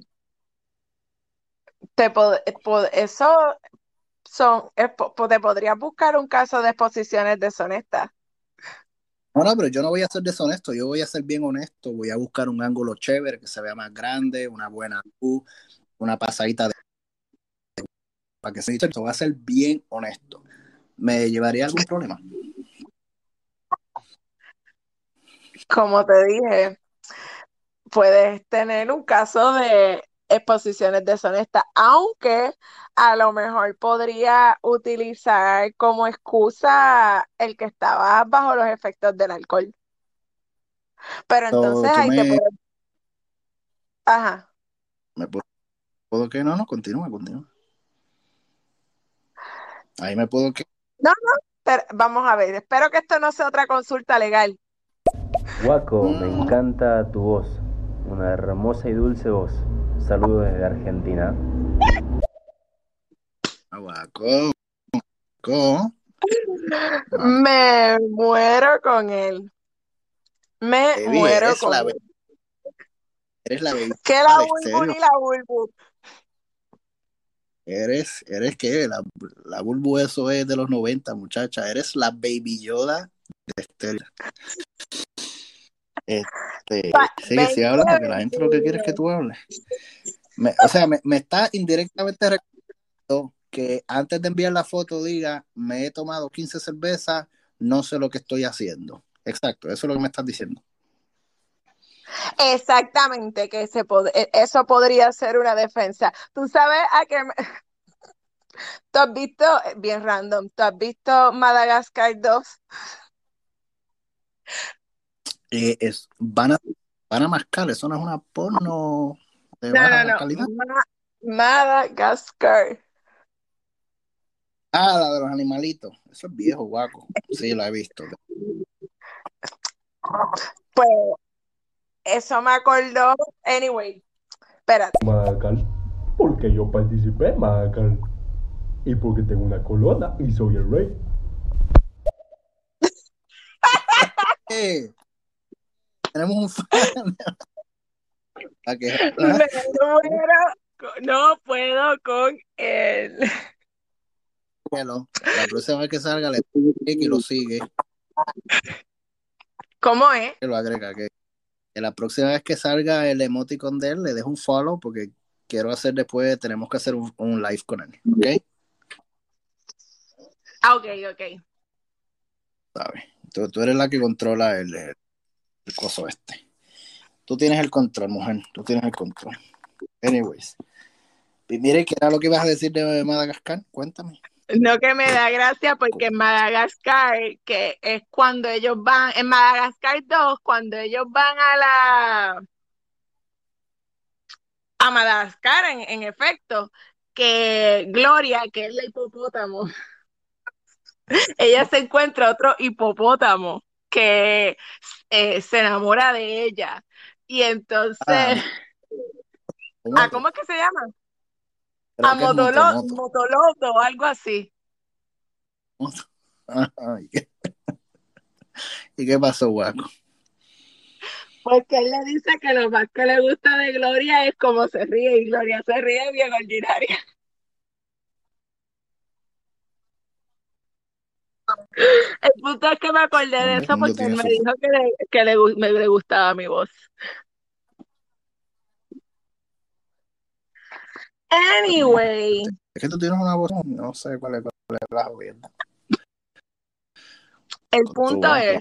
te eso son, te podrías buscar un caso de exposiciones deshonestas. No, no, pero yo no voy a ser deshonesto, yo voy a ser bien honesto, voy a buscar un ángulo chévere que se vea más grande, una buena luz, una pasadita de para que se esto va a ser bien honesto. ¿Me llevaría algún problema? Como te dije, puedes tener un caso de exposiciones deshonestas, aunque a lo mejor podría utilizar como excusa el que estaba bajo los efectos del alcohol. Pero entonces hay que poder... Ajá. ¿Me puedo, que no? No, continúa, continúa. Ahí me puedo que... No, no, pero vamos a ver, espero que esto no sea otra consulta legal. Guaco, me mm. encanta tu voz, una hermosa y dulce voz. Saludos desde Argentina. Me muero con él. Me muero con él. Eres la baby. ¿Qué la bulbu ni la bulbu? Eres, eres que la, la bulbu eso es de los 90, muchacha. Eres la baby Yoda de Estela. Este, sigue, sigue hablando, porque la gente lo que quiere es que tú hables. o sea, me, me está indirectamente recordando que antes de enviar la foto diga, me he tomado 15 cervezas, no sé lo que estoy haciendo. Exacto, eso es lo que me estás diciendo. Exactamente, que se e, eso podría ser una defensa. Tú sabes a qué... Me... <laughs> ¿Tú has visto, bien random, tú has visto Madagascar 2? Eh, es, van, a, van a mascar, eso no es una porno de no, baja no, no. calidad. Madagascar. Ah, la de los animalitos. Eso es viejo, guaco. Sí, la he visto. Pues, eso me acordó. Anyway, espérate. Madagascar, porque yo participé en Madagascar. Y porque tengo una colona y soy el rey. <laughs> tenemos un fan. <laughs> No puedo con él. Bueno, la próxima vez que salga le y lo sigue, ¿Cómo es? que lo agrega, que, que la próxima vez que salga el emoticon de él le dejo un follow porque quiero hacer después, tenemos que hacer un, un live con él, ¿ok? Ah, ok, ok. ¿Sabes? Tú, tú eres la que controla el, el, coso este. Tú tienes el control, mujer, tú tienes el control. Anyways. Y mire, ¿qué era lo que ibas a decir de Madagascar? Cuéntame. No que me da gracia porque en Madagascar, que es cuando ellos van, en Madagascar 2, cuando ellos van a la a Madagascar, en, en efecto, que Gloria, que es la hipopótamo, <laughs> ella se encuentra otro hipopótamo que eh, se enamora de ella. Y entonces, Ah, <laughs> ah, ¿cómo es que se llama? A. Motoloto o algo así. <laughs> <laughs> ¿Y qué pasó, guaco? Porque él le dice que lo más que le gusta de Gloria es cómo se ríe, y Gloria se ríe bien ordinaria. El punto es que me acordé de eso porque él me dijo que le, que le, gu- me, le gustaba mi voz. Anyway, Es que tú tienes una voz, no sé cuál es, cuál es la jodienda. el punto es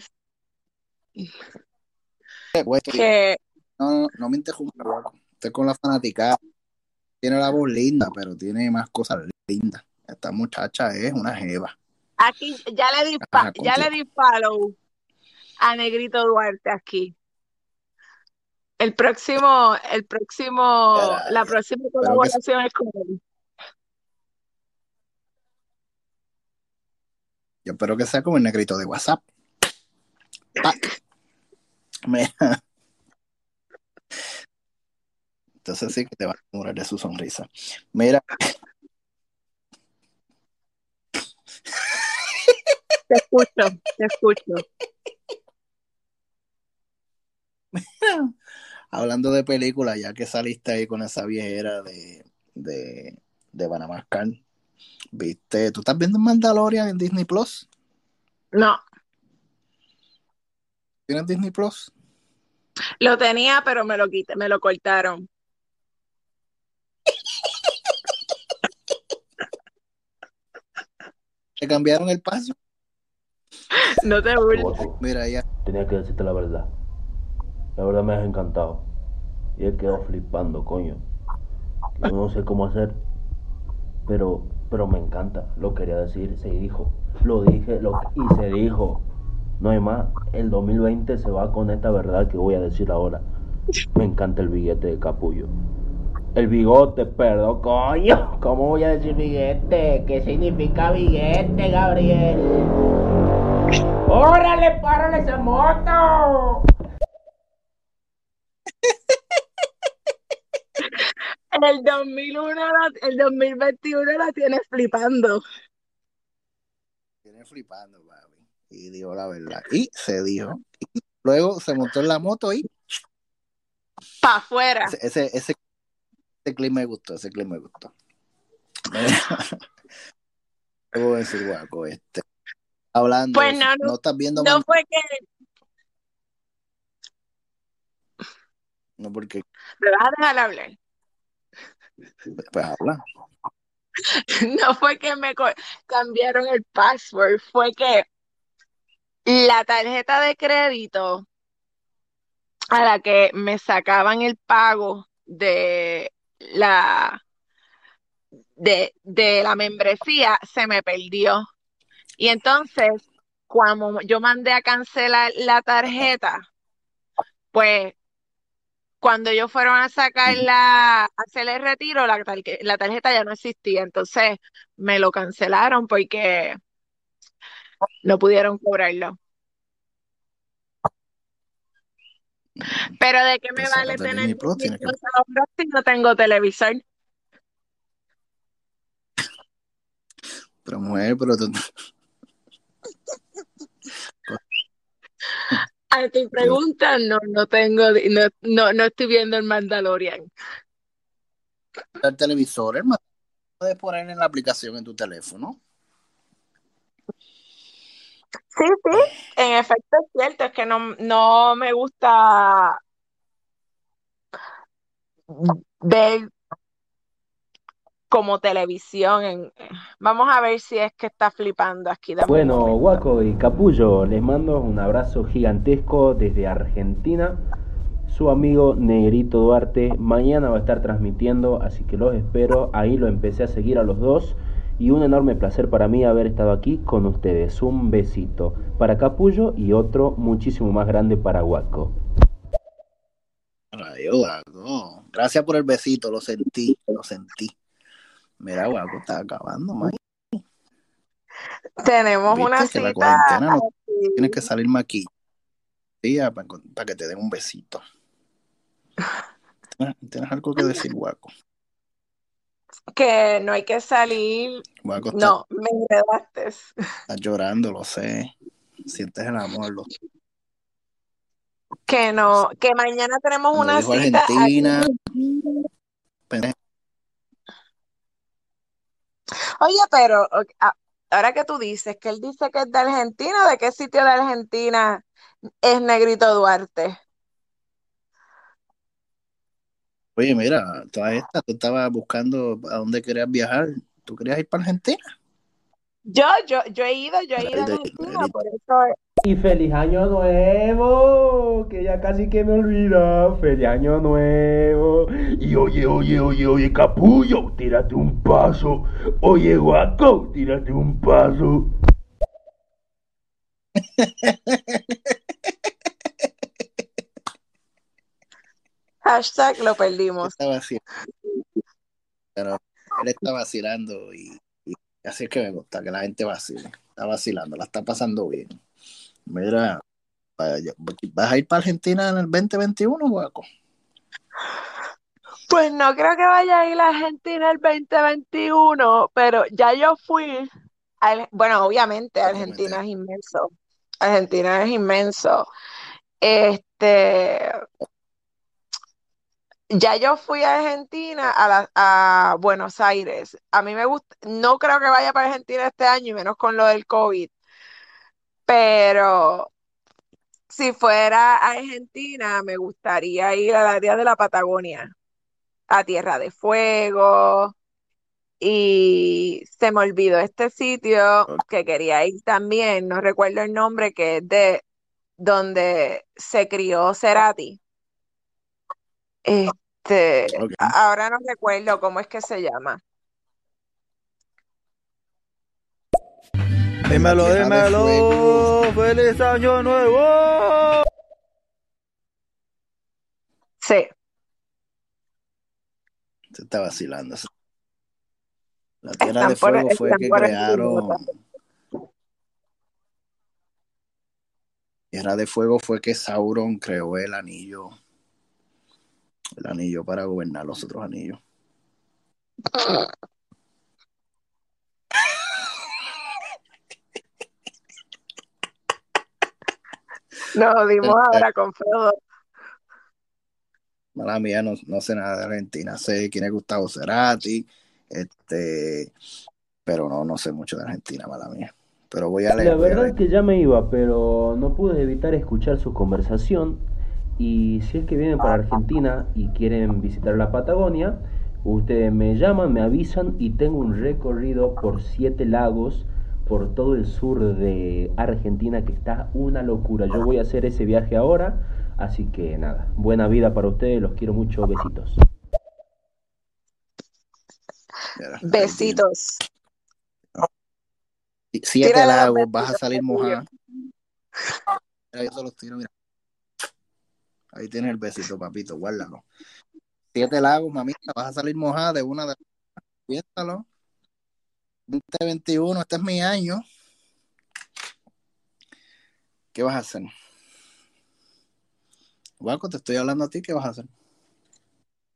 Eh, que no, no, no me interrumpa, guaco. Estoy con la fanaticada. Tiene la voz linda, pero tiene más cosas lindas. Esta muchacha es una jeva. Aquí ya le di, Ajá, ya le di follow a Negrito Duarte aquí. El próximo, el próximo, la próxima colaboración es con él. Yo espero que sea como el negrito de WhatsApp. Pa. Mira. Entonces sí que te va a enamorar de su sonrisa. Mira, Te escucho, te escucho. <laughs> hablando de películas, ya que saliste ahí con esa viejera de, de, de Banamascar, ¿viste? ¿Tú estás viendo Mandalorian en Disney Plus? No, ¿Tienes Disney Plus? lo tenía, pero me lo quité, me lo cortaron. ¿Te cambiaron el paso? <laughs> No te burles. Mira, ya. tenía que decirte la verdad. La verdad me has encantado. Y he quedado flipando, coño. Yo no sé cómo hacer. Pero, pero me encanta. Lo quería decir, se dijo. Lo dije lo, y se dijo. No hay más. El 2020 se va con esta verdad que voy a decir ahora. Me encanta el billete de capullo. El bigote, perdón, coño. ¿Cómo voy a decir billete? ¿Qué significa billete, Gabriel? ¡Órale, párale esa moto! El 2001, lo- el 2021 la tienes flipando. Viene flipando, papi. Y dijo la verdad. Y se dijo. Y luego se montó en la moto y Pa' afuera. ese, ese, ese, ese clip me gustó, ese clip me gustó. Mira, ¿Qué voy a decir, guaco? Este, hablando, Pues no, eso, no, no estás viendo No fue que, no porque me vas a dejar hablar. pues habla. <laughs> No fue que me cambiaron el password, fue que la tarjeta de crédito a la que me sacaban el pago de la de, de la membresía se me perdió. Y entonces, cuando yo mandé a cancelar la tarjeta, pues cuando ellos fueron a sacar la, a hacer el retiro, la, tarjeta ya no existía. Entonces me lo cancelaron porque no pudieron cobrarlo. Pero de qué me vale tener tienes que si no tengo televisor. pero mujer, pero tú, A tu pregunta, no, no tengo, no, no, no estoy viendo el Mandalorian. El televisor, hermano, puedes poner en la aplicación en tu teléfono. Sí, sí, en efecto es cierto, es que no, no me gusta ver como televisión. En... Vamos a ver si es que está flipando aquí. Bueno. Guaco y Capullo, les mando un abrazo gigantesco desde Argentina. Su amigo Negrito Duarte mañana va a estar transmitiendo, así que los espero. Ahí lo empecé a seguir a los dos y un enorme placer para mí haber estado aquí con ustedes. Un besito para Capullo y otro muchísimo más grande para Guaco. Guaco. Gracias por el besito, lo sentí, lo sentí. Mira, Guaco, está acabando, man. Tenemos Viste una que la cita cuarentena no tienes que salir maquillada para, para que te den un besito. ¿Tienes, tienes algo que decir, Guaco? que no hay que salir. Guaco está, No, me enredaste. está llorando, lo sé. Sientes el amor, lo. Que no, que mañana tenemos Cuando una cita Argentina, aquí. pensé, Oye, pero ok, a- ahora que tú dices que él dice que es de Argentina, ¿de qué sitio de Argentina es Negrito Duarte? oye, mira, toda esta, tú estabas buscando a dónde querías viajar. ¿Tú querías ir para Argentina? Yo, yo, yo he ido, yo he ido a Argentina, por eso Y feliz año nuevo, que ya casi que me olvida. Feliz año nuevo. Y oye, oye, oye, oye, capullo, tírate un paso. Oye, guaco, tírate un paso. <laughs> hashtag lo perdimos. está vacilando. Pero él está vacilando y así es que me gusta que la gente vacile. Está vacilando, la está pasando bien. Mira, ¿vas a ir para Argentina en el 2021, Guaco? Pues no creo que vaya a ir a Argentina el 2021, pero ya yo fui. bueno, obviamente Argentina es inmenso. Argentina es inmenso. Este, ya yo fui a Argentina, a, la- a Buenos Aires. A mí me gusta, no creo que vaya para Argentina este año, y menos con lo del COVID, pero si fuera a Argentina, me gustaría ir al área de la Patagonia, a Tierra de Fuego. Y se me olvidó este sitio que quería ir también, no recuerdo el nombre, que es de donde se crió Cerati. Este, ahora no recuerdo cómo es que se llama. Dímelo, dímelo. ¡Feliz año nuevo! Sí, Se está vacilando. La Tierra están de por, Fuego fue que crearon. Tierra de Fuego fue que Sauron creó el anillo. El anillo para gobernar los otros anillos. Nos dimos ahora con Frodo. Mala mía, no, no sé nada de Argentina. Sé quién es Gustavo Cerati, este, pero no, no sé mucho de Argentina, mala mía. Pero voy a leer. La verdad es que ya me iba, pero no pude evitar escuchar su conversación. Y si es que vienen para Argentina y quieren visitar la Patagonia, ustedes me llaman, me avisan y tengo un recorrido por siete lagos por todo el sur de Argentina que está una locura. Yo voy a hacer ese viaje ahora, así que nada, buena vida para ustedes, los quiero mucho, besitos. Besitos. Siete lagos, vas a salir mojada. Mira, yo se los tiro, mira. Ahí tienes el besito, papito, guárdalo. Siete lagos, mamita, vas a salir mojada de una de Piénsalo. 2021, este es mi año. ¿Qué vas a hacer? Guaco, te estoy hablando a ti, ¿qué vas a hacer?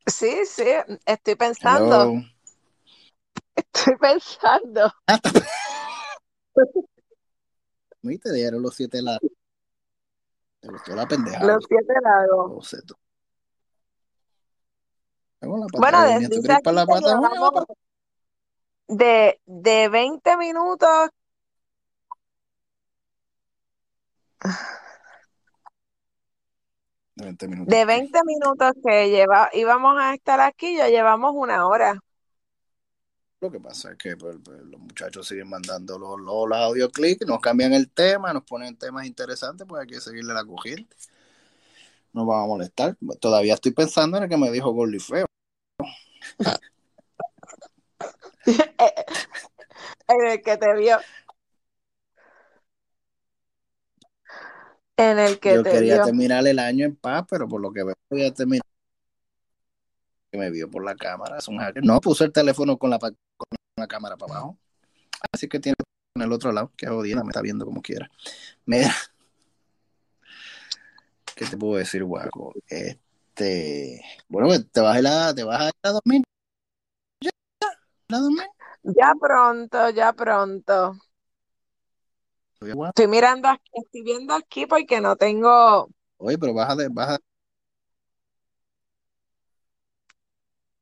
Sí, sí, estoy pensando, Hello. estoy pensando. ¿Y <laughs> te dieron los siete lagos? ¿Te gustó la pendeja? Los siete lagos. O sea, tú- Con la Bueno, de- ¿tú dice para la llevamos de, de 20 minutos. De 20 minutos. De 20 minutos que lleva, íbamos a estar aquí, ya llevamos una hora. Lo que pasa es que pues, pues, los muchachos siguen mandando los, los, los audio clics, nos cambian el tema, nos ponen temas interesantes, pues hay que seguirle la corriente. No vamos a molestar. Todavía estoy pensando en el que me dijo Gordy Feo. <laughs> en el que te vio. En el que Yo te quería vio. terminar el año en paz, pero por lo que veo voy a terminar que me vio por la cámara. Es un hacker. No puse el teléfono con la, pa- la cámara para abajo. Así que tiene en el otro lado, que jodida, me está viendo como quiera. Mira. ¿Qué te puedo decir, guaco? Este. Bueno, pues, te vas a ir a, te vas a, ir a dormir. ¿Ya? ¿A dormir? Ya pronto, ya pronto. Estoy mirando aquí, estoy viendo aquí porque no tengo. Oye, pero baja de, baja.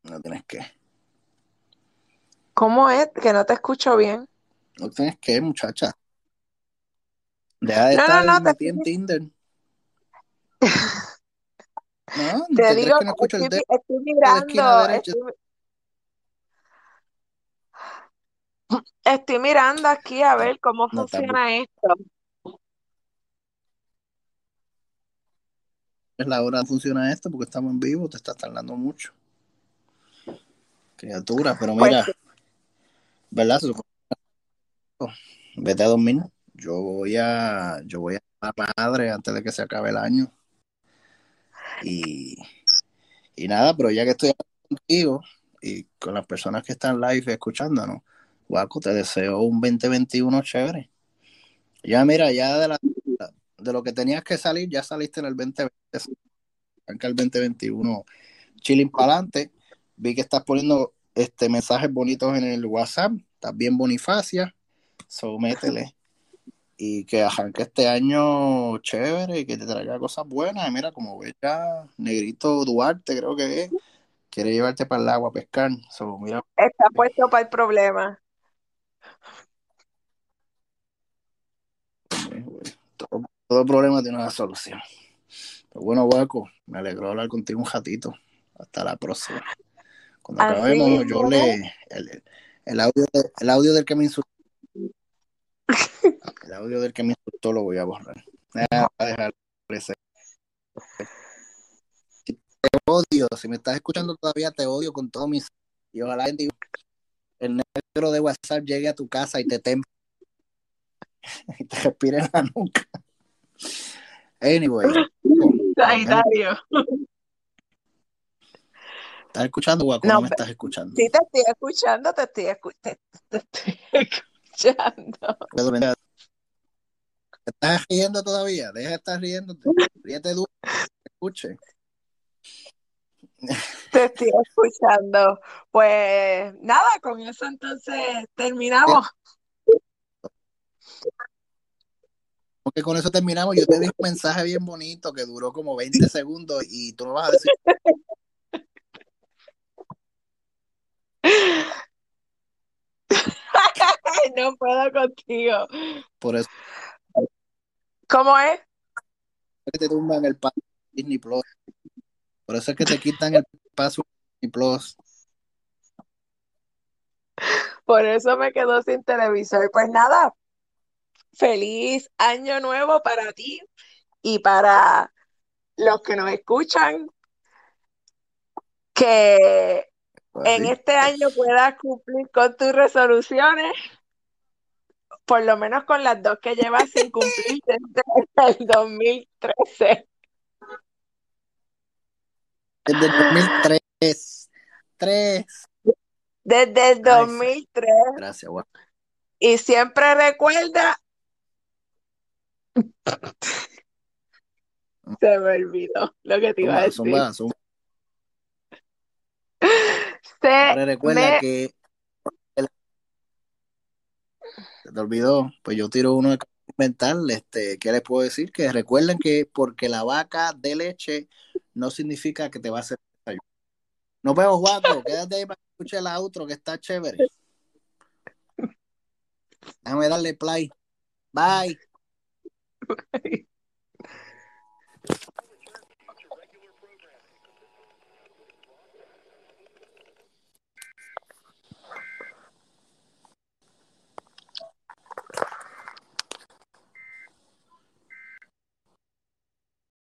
No tienes que. ¿Cómo es? Que no te escucho bien. No tienes que, muchacha. Deja de No, estar no, <laughs> no, te en Tinder. No, Te ¿te digo, que no escucho estoy, el dedo estoy mirando, estoy, estoy mirando aquí a ver cómo funciona esto. Es la hora de funciona esto porque estamos en vivo, te estás tardando mucho. Criatura, pero Pues mira, ¿verdad? Vete a dormir. Yo voy a, yo voy a la madre antes de que se acabe el año. Y, y nada, pero ya que estoy contigo y con las personas que están live escuchándonos, Guaco, te deseo un 2021 chévere. Ya mira, ya de, la, de lo que tenías que salir, ya saliste en el 2020. Arranca el 2021 chilling para adelante. Vi que estás poniendo este mensajes bonitos en el WhatsApp. Bien bonifacia. So, métele. Y que arranque este año chévere y que te traiga cosas buenas. Y mira, como ves ya, Negrito Duarte, creo que es, quiere llevarte para el agua a pescar. So, mira, está puesto para el problema. todo, todo problema tiene una solución. Pero bueno, Guaco, me alegró hablar contigo un ratito. Hasta la próxima. Cuando Así acabemos, yo le. El, el audio, el audio del que me insultó. <laughs> El audio del que me insultó lo voy a borrar. Ah, voy a dejar ese. Te odio. Si me estás escuchando todavía, te odio con todo mis. Y ojalá el negro de WhatsApp llegue a tu casa y te temple <laughs> y te respire en la nuca. Anyway, <laughs> Sagitario. ¿Estás escuchando, Guaco? No, No me estás escuchando. Sí, te estoy escuchando, te estoy, escu- te, te estoy <laughs> escuchando. ¿Te estás riendo todavía? Deja de estar riéndote. Ríete duro. te Escuche. Te estoy escuchando. Pues nada, con eso entonces terminamos. Porque con eso terminamos. Yo te di un mensaje bien bonito que duró como 20 segundos y tú no vas a decir. <laughs> Ay, <laughs> no puedo contigo. Por eso ¿Cómo es? que te tumban el paso de Disney Plus. Por eso es que te quitan el paso Disney Plus. Por eso me quedo sin televisor. Pues nada, feliz año nuevo para ti y para los que nos escuchan. Que en este año puedas cumplir con tus resoluciones, por lo menos con las dos que llevas sin cumplir <laughs> desde el 2013. Desde el 2003. Tres. Desde el Ay, 2003. Gracias, Guaco. Y siempre recuerda. <laughs> Se me olvidó lo que te iba a decir. zumba, zumba. <laughs> Se recuerda me que se te olvidó, pues yo tiro uno de inventar, este, ¿qué les puedo decir? Que recuerden que porque la vaca de leche no significa que te va a hacer desayuno. Nos vemos, Guaco. Quédate ahí para que escuche el outro que está chévere. Déjame darle play. Bye. Bye.